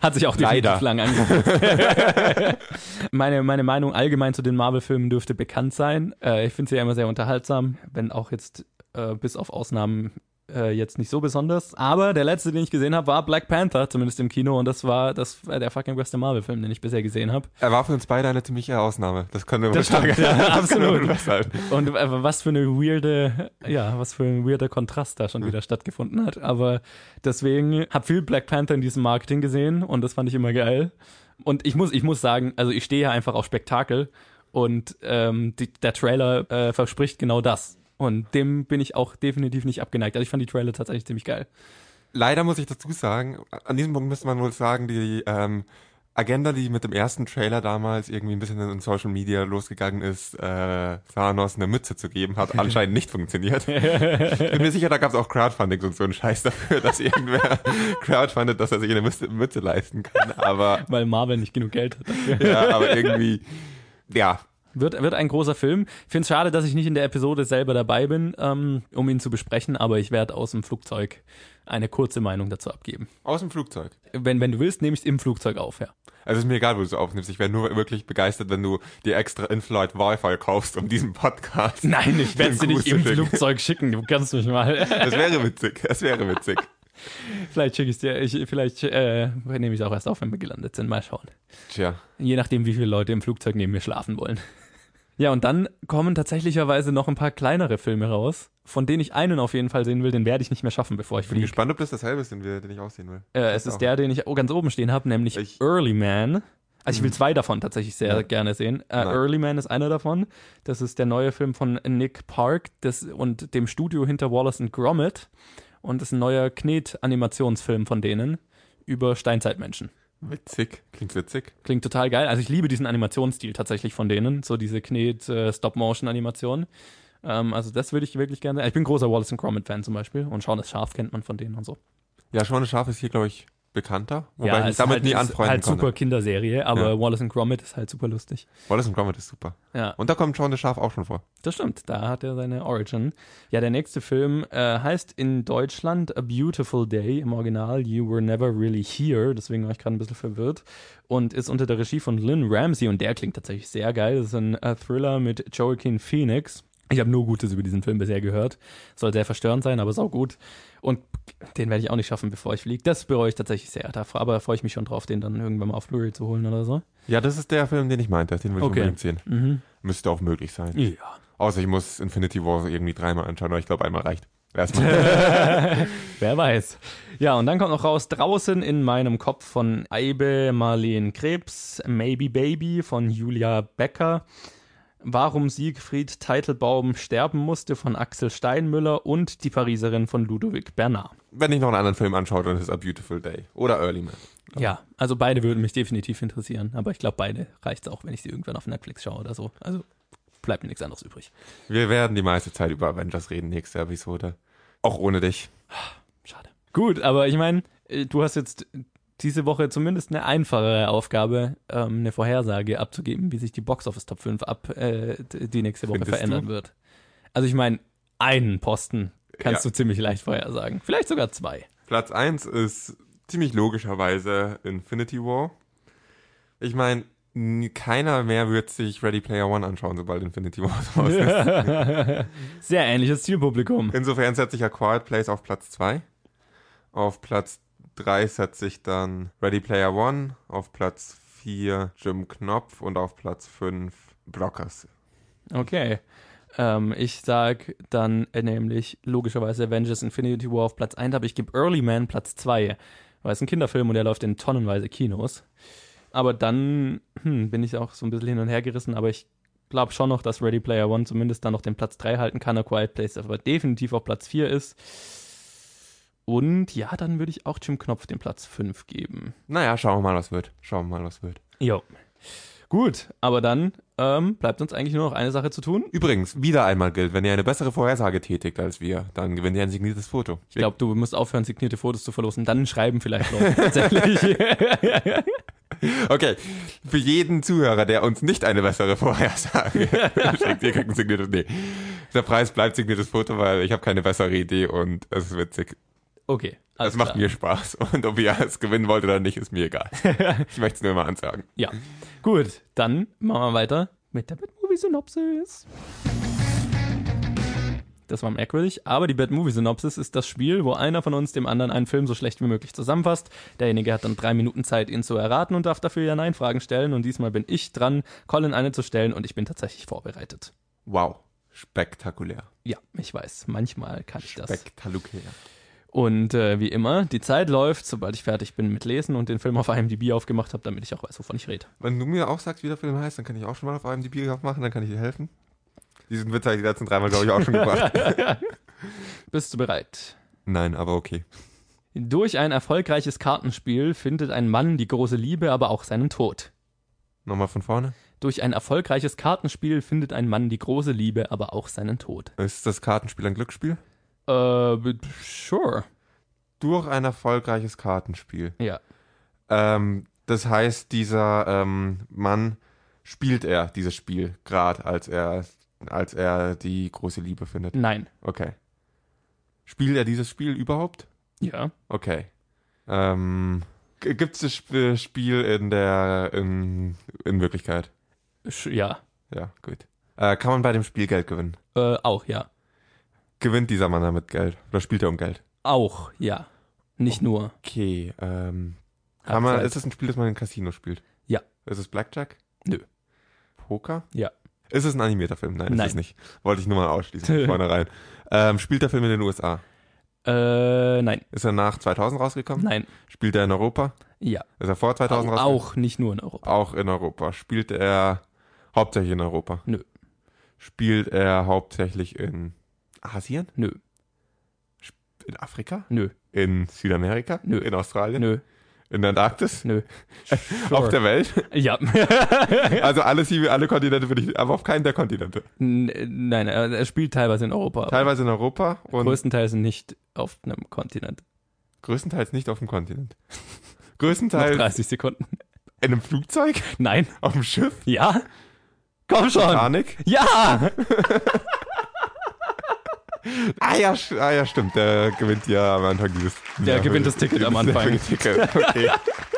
Hat sich auch definitiv Leider. lang angefühlt. (laughs) meine, meine Meinung allgemein zu den Marvel-Filmen dürfte bekannt sein. Äh, ich finde sie ja immer sehr unterhaltsam, wenn auch jetzt äh, bis auf Ausnahmen äh, jetzt nicht so besonders. Aber der letzte, den ich gesehen habe, war Black Panther, zumindest im Kino. Und das war, das war der fucking beste Marvel-Film, den ich bisher gesehen habe. Er war für uns beide eine ziemliche Ausnahme. Das können wir Das wohl sagen. stimmt, ja, (laughs) absolut. (laughs) Und äh, was für eine weirde, ja, was für ein weirder Kontrast da schon wieder stattgefunden hat. Aber deswegen habe viel Black Panther in diesem Marketing gesehen und das fand ich immer geil. Und ich muss, ich muss sagen, also ich stehe ja einfach auf Spektakel und ähm, die, der Trailer äh, verspricht genau das. Und dem bin ich auch definitiv nicht abgeneigt. Also ich fand die Trailer tatsächlich ziemlich geil. Leider muss ich dazu sagen, an diesem Punkt müsste man wohl sagen, die ähm, Agenda, die mit dem ersten Trailer damals irgendwie ein bisschen in Social Media losgegangen ist, äh, Thanos eine Mütze zu geben, hat (laughs) anscheinend nicht funktioniert. (laughs) Ich bin mir sicher, da gab es auch Crowdfunding und so einen Scheiß dafür, dass irgendwer (laughs) crowdfundet, dass er sich eine Mütze, Mütze leisten kann. Aber Weil Marvel nicht genug Geld hat dafür. ja, aber irgendwie, ja, Wird, wird ein großer Film. Ich finde es schade, dass ich nicht in der Episode selber dabei bin, ähm, um ihn zu besprechen, aber ich werde aus dem Flugzeug eine kurze Meinung dazu abgeben. aus dem Flugzeug. Wenn, wenn du willst, nehme ich es im Flugzeug auf, ja. Also ist mir egal, wo du es aufnimmst. Ich wäre nur wirklich begeistert, wenn du dir extra In-Flight Wi-Fi kaufst, um diesen Podcast. (laughs) Nein, ich werde es dir nicht im schicken. Flugzeug schicken. Du kannst mich mal. (laughs) Das wäre witzig. Das wäre witzig. (laughs) vielleicht schicke ich dir. Ich, vielleicht äh, nehme ich es auch erst auf, wenn wir gelandet sind. Mal schauen. Tja. Je nachdem, wie viele Leute im Flugzeug neben mir schlafen wollen. Ja, und dann kommen tatsächlicherweise noch ein paar kleinere Filme raus, von denen ich einen auf jeden Fall sehen will. Den werde ich nicht mehr schaffen, bevor ich Ich bin fliege. gespannt, ob das dasselbe ist, den, wir, den ich aussehen will. Äh, es ist der, den ich ganz oben stehen habe, nämlich Ich- Early Man. Also ich will zwei davon tatsächlich sehr Ja. gerne sehen. Äh. Early Man ist einer davon. Das ist der neue Film von Nick Park das, und dem Studio hinter Wallace and Gromit. Und das ist ein neuer Knet-Animationsfilm von denen über Steinzeitmenschen. Witzig. Klingt witzig. Klingt total geil. Also ich liebe diesen Animationsstil tatsächlich von denen. So diese Knet-Stop-Motion-Animation. Ähm, also das würde ich wirklich gerne. Ich bin großer Wallace and Gromit-Fan zum Beispiel. Und Schauen das Scharf kennt man von denen und so. Ja, Schorne Schaf ist hier, glaube ich, bekannter. Wobei ja, ich mich damit halt, nie ist anfreunden halt konnte. super Kinderserie, aber Ja. Wallace and Gromit ist halt super lustig. Wallace and Gromit ist super. Ja, Und da kommt Schorne Schaf auch schon vor. das stimmt. Da hat er seine Origin. Ja, der nächste Film äh, heißt in Deutschland A Beautiful Day im Original You Were Never Really Here. Deswegen war ich gerade ein bisschen verwirrt. Und ist unter der Regie von Lynn Ramsey und der klingt tatsächlich sehr geil. Das ist ein äh, Thriller mit Joaquin Phoenix. Ich habe nur Gutes über diesen Film bisher gehört. Soll sehr verstörend sein, aber sau gut. Und den werde ich auch nicht schaffen, bevor ich fliege. Das bereue ich tatsächlich sehr. Da, aber freue ich mich schon drauf, den dann irgendwann mal auf Blu-ray zu holen oder so. Ja, das ist der Film, den ich meinte. Den will ich Okay. unbedingt sehen. Mhm. Müsste auch möglich sein. Ja. Außer ich muss Infinity War irgendwie dreimal anschauen, aber ich glaube, einmal reicht. Erstmal. (laughs) Wer weiß. Ja, und dann kommt noch raus, draußen in meinem Kopf von Eibe Marleen Krebs, Maybe Baby von Julia Becker, Warum Siegfried Teitelbaum sterben musste von Axel Steinmüller und die Pariserin von Ludovic Bernard. Wenn ich noch einen anderen Film anschaue, dann ist es A Beautiful Day. Oder Early Man. Ja, also beide würden mich definitiv interessieren, aber ich glaube, beide reicht's auch, wenn ich sie irgendwann auf Netflix schaue oder so. Also bleibt mir nichts anderes übrig. Wir werden die meiste Zeit über Avengers reden, nächste Episode. Auch ohne dich. Schade. Gut, aber ich meine, äh, du hast jetzt diese Woche zumindest eine einfachere Aufgabe, ähm, eine Vorhersage abzugeben, wie sich die Box Office Top 5 ab äh, die nächste Woche Findest verändern du? wird. Also ich meine, einen Posten kannst Ja. du ziemlich leicht vorhersagen. Vielleicht sogar zwei. Platz 1 ist ziemlich logischerweise Infinity War. Ich meine, keiner mehr wird sich Ready Player One anschauen, sobald Infinity War (laughs) raus ist. (laughs) Sehr ähnliches Zielpublikum. Insofern setze ich A Quiet Place auf Platz 2. Auf Platz 3 setze ich dann Ready Player One. Auf Platz 4 Jim Knopf und auf Platz 5 Blockers. Okay. Ähm, ich sag dann äh, nämlich logischerweise Avengers Infinity War auf Platz 1, aber ich gebe Early Man Platz 2, weil es ein Kinderfilm und der läuft in tonnenweise Kinos. Aber dann hm, bin ich auch so ein bisschen hin und her gerissen, aber ich glaube schon noch, dass Ready Player One zumindest dann noch den Platz 3 halten kann, A Quiet Place aber definitiv auf Platz 4 ist. Und ja, dann würde ich auch Jim Knopf den Platz 5 geben. Naja, schauen wir mal, was wird. Schauen wir mal, was wird. Jo. Gut, aber dann ähm, bleibt uns eigentlich nur noch eine Sache zu tun. Übrigens, wieder einmal gilt, wenn ihr eine bessere Vorhersage tätigt als wir, dann gewinnt ihr ein signiertes Foto. Ich glaube, du musst aufhören, signierte Fotos zu verlosen. Dann schreiben vielleicht Leute (laughs) tatsächlich. Okay, für jeden Zuhörer, der uns nicht eine bessere Vorhersage (laughs) schickt, ihr kriegt ein signiertes, nee. Der Preis bleibt signiertes Foto, weil ich habe keine bessere Idee und es ist witzig. Okay. Es alles macht klar. mir Spaß und ob ihr es gewinnen wollt oder nicht, ist mir egal. (laughs) Ich möchte es nur mal ansagen. Ja. Gut, dann machen wir weiter mit der Bad-Movie-Synopsis. Das war merkwürdig, aber die Bad-Movie-Synopsis ist das Spiel, wo einer von uns dem anderen einen Film so schlecht wie möglich zusammenfasst. Derjenige hat dann drei Minuten Zeit, ihn zu erraten und darf dafür Ja-Nein-Fragen stellen. Und diesmal bin ich dran, Colin eine zu stellen und ich bin tatsächlich vorbereitet. Wow, spektakulär. Ja, ich weiß, manchmal kann ich das. Spektakulär. Und äh, wie immer, die Zeit läuft, sobald ich fertig bin mit Lesen und den Film auf IMDb aufgemacht habe, damit ich auch weiß, wovon ich rede. Wenn du mir auch sagst, wie der Film heißt, dann kann ich auch schon mal auf IMDb machen, dann kann ich dir helfen. Diesen Witz habe ich die letzten dreimal, glaube ich, auch schon gebracht. (laughs) Bist du bereit? Nein, aber okay. Durch ein erfolgreiches Kartenspiel findet ein Mann die große Liebe, aber auch seinen Tod. Nochmal von vorne. Durch ein erfolgreiches Kartenspiel findet ein Mann die große Liebe, aber auch seinen Tod. Ist das Kartenspiel ein Glücksspiel? Äh, sure. Durch ein erfolgreiches Kartenspiel. Ja. Ähm, das heißt, dieser ähm, Mann spielt er dieses Spiel gerade, als er, als er die große Liebe findet. Nein. Okay. Spielt er dieses Spiel überhaupt? Ja. Okay. Ähm, Gibt es das Sp- Spiel in der in, in Wirklichkeit? Ja. Ja, gut. Äh, kann man bei dem Spiel Geld gewinnen? Äh, auch, ja. Gewinnt dieser Mann damit Geld? Oder spielt er um Geld? Auch, ja. Nicht nur. Okay. Ähm, kann man, ist es ein Spiel, das man in Casino spielt? Ja. Ist es Blackjack? Nö. Poker? Ja. Ist es ein animierter Film? Nein, ist Nein. es nicht. Wollte ich nur mal ausschließen (laughs) vornherein. Ähm, spielt der Film in den USA? Äh, nein. Ist er nach 2000 rausgekommen? Nein. Spielt er in Europa? Ja. Ist er vor 2000 Auch, rausgekommen? auch nicht nur in Europa. Auch in Europa. Spielt er hauptsächlich in Europa? Nö. Spielt er hauptsächlich in Asien? Nö. In Afrika? Nö. In Südamerika? Nö. In Australien? Nö. In der Antarktis? Nö. (laughs) Auf der Welt? (laughs) Ja. (laughs) Also alle, alle Kontinente würde ich, aber auf keinen der Kontinente. N- Nein, er er spielt teilweise in Europa. Teilweise in Europa und größtenteils nicht auf einem Kontinent. größtenteils nicht auf dem Kontinent. Noch Größtenteils 30 Sekunden. in einem Flugzeug? Nein. Auf dem Schiff? Ja? Komm schon. Titanic? Ja! (laughs) Ah ja, ah ja, stimmt. Der gewinnt ja am Anfang dieses. Der ja, gewinnt das Ticket am Anfang. Ticket. Okay.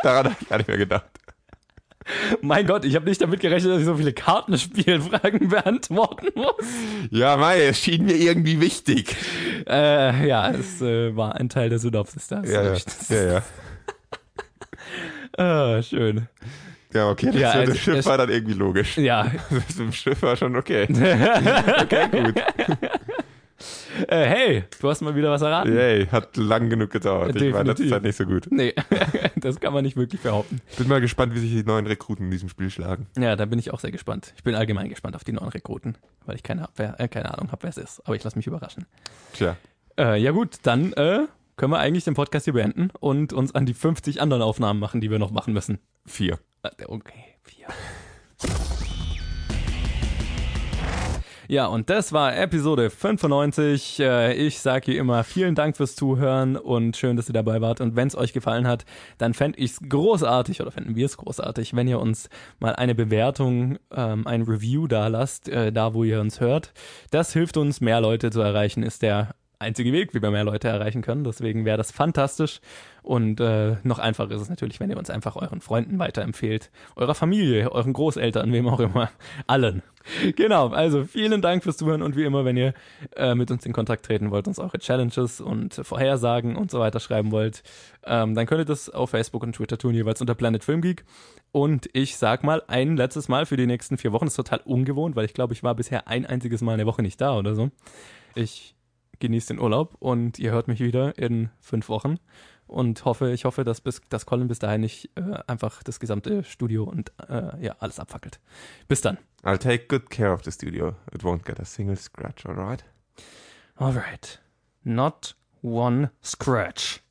Daran habe ich gar nicht mehr gedacht. Mein Gott, ich habe nicht damit gerechnet, dass ich so viele Kartenspielfragen (laughs) beantworten muss. Ja, Mai, es schien mir irgendwie wichtig. Äh, ja, es äh, war ein Teil der Synopsis. Da Ja, ja. Ja, ja. (laughs) Ah, schön. Ja, okay, das Ja, mit dem Schiff war dann irgendwie logisch. Ja, Das mit dem Schiff war schon okay. Okay, gut. Äh, hey, du hast mal wieder was erraten. Yay, hat lang genug gedauert. Ich war letzte Definitiv. Zeit nicht so gut. Nee, (laughs) das kann man nicht wirklich behaupten. Bin mal gespannt, wie sich die neuen Rekruten in diesem Spiel schlagen. Ja, da bin ich auch sehr gespannt. Ich bin allgemein gespannt auf die neuen Rekruten, weil ich keine, hab, wer, äh, keine Ahnung habe, wer es ist. Aber ich lasse mich überraschen. Tja. Äh, ja gut, dann äh, können wir eigentlich den Podcast hier beenden und uns an die 50 anderen Aufnahmen machen, die wir noch machen müssen. Vier. Äh, Okay, vier. (laughs) Ja, und das war Episode 95. Äh, Ich sage wie immer vielen Dank fürs Zuhören und schön, dass ihr dabei wart. Und wenn es euch gefallen hat, dann fände ich es großartig oder fänden wir es großartig, wenn ihr uns mal eine Bewertung, ähm, ein Review da lasst, äh, da wo ihr uns hört. Das hilft uns, mehr Leute zu erreichen, ist der einzige Weg, wie wir mehr Leute erreichen können. Deswegen wäre das fantastisch. Und äh, noch einfacher ist es natürlich, wenn ihr uns einfach euren Freunden weiterempfehlt. Eurer Familie, euren Großeltern, wem auch immer. Allen. Genau, also vielen Dank fürs Zuhören und wie immer, wenn ihr äh, mit uns in Kontakt treten wollt, uns eure Challenges und Vorhersagen und so weiter schreiben wollt, ähm, dann könnt ihr das auf Facebook und Twitter tun, jeweils unter Planet Film Geek. Und ich sag mal ein letztes Mal für die nächsten vier Wochen. Das ist total ungewohnt, weil ich glaube, ich war bisher ein einziges Mal eine Woche nicht da oder so. Ich genieße den Urlaub und ihr hört mich wieder in fünf Wochen und hoffe, ich hoffe, dass bis dass Colin bis dahin nicht äh, einfach das gesamte Studio und äh, ja alles abfackelt. Bis dann. I'll take good care of the studio. It won't get a single scratch, alright? Alright. Not one scratch.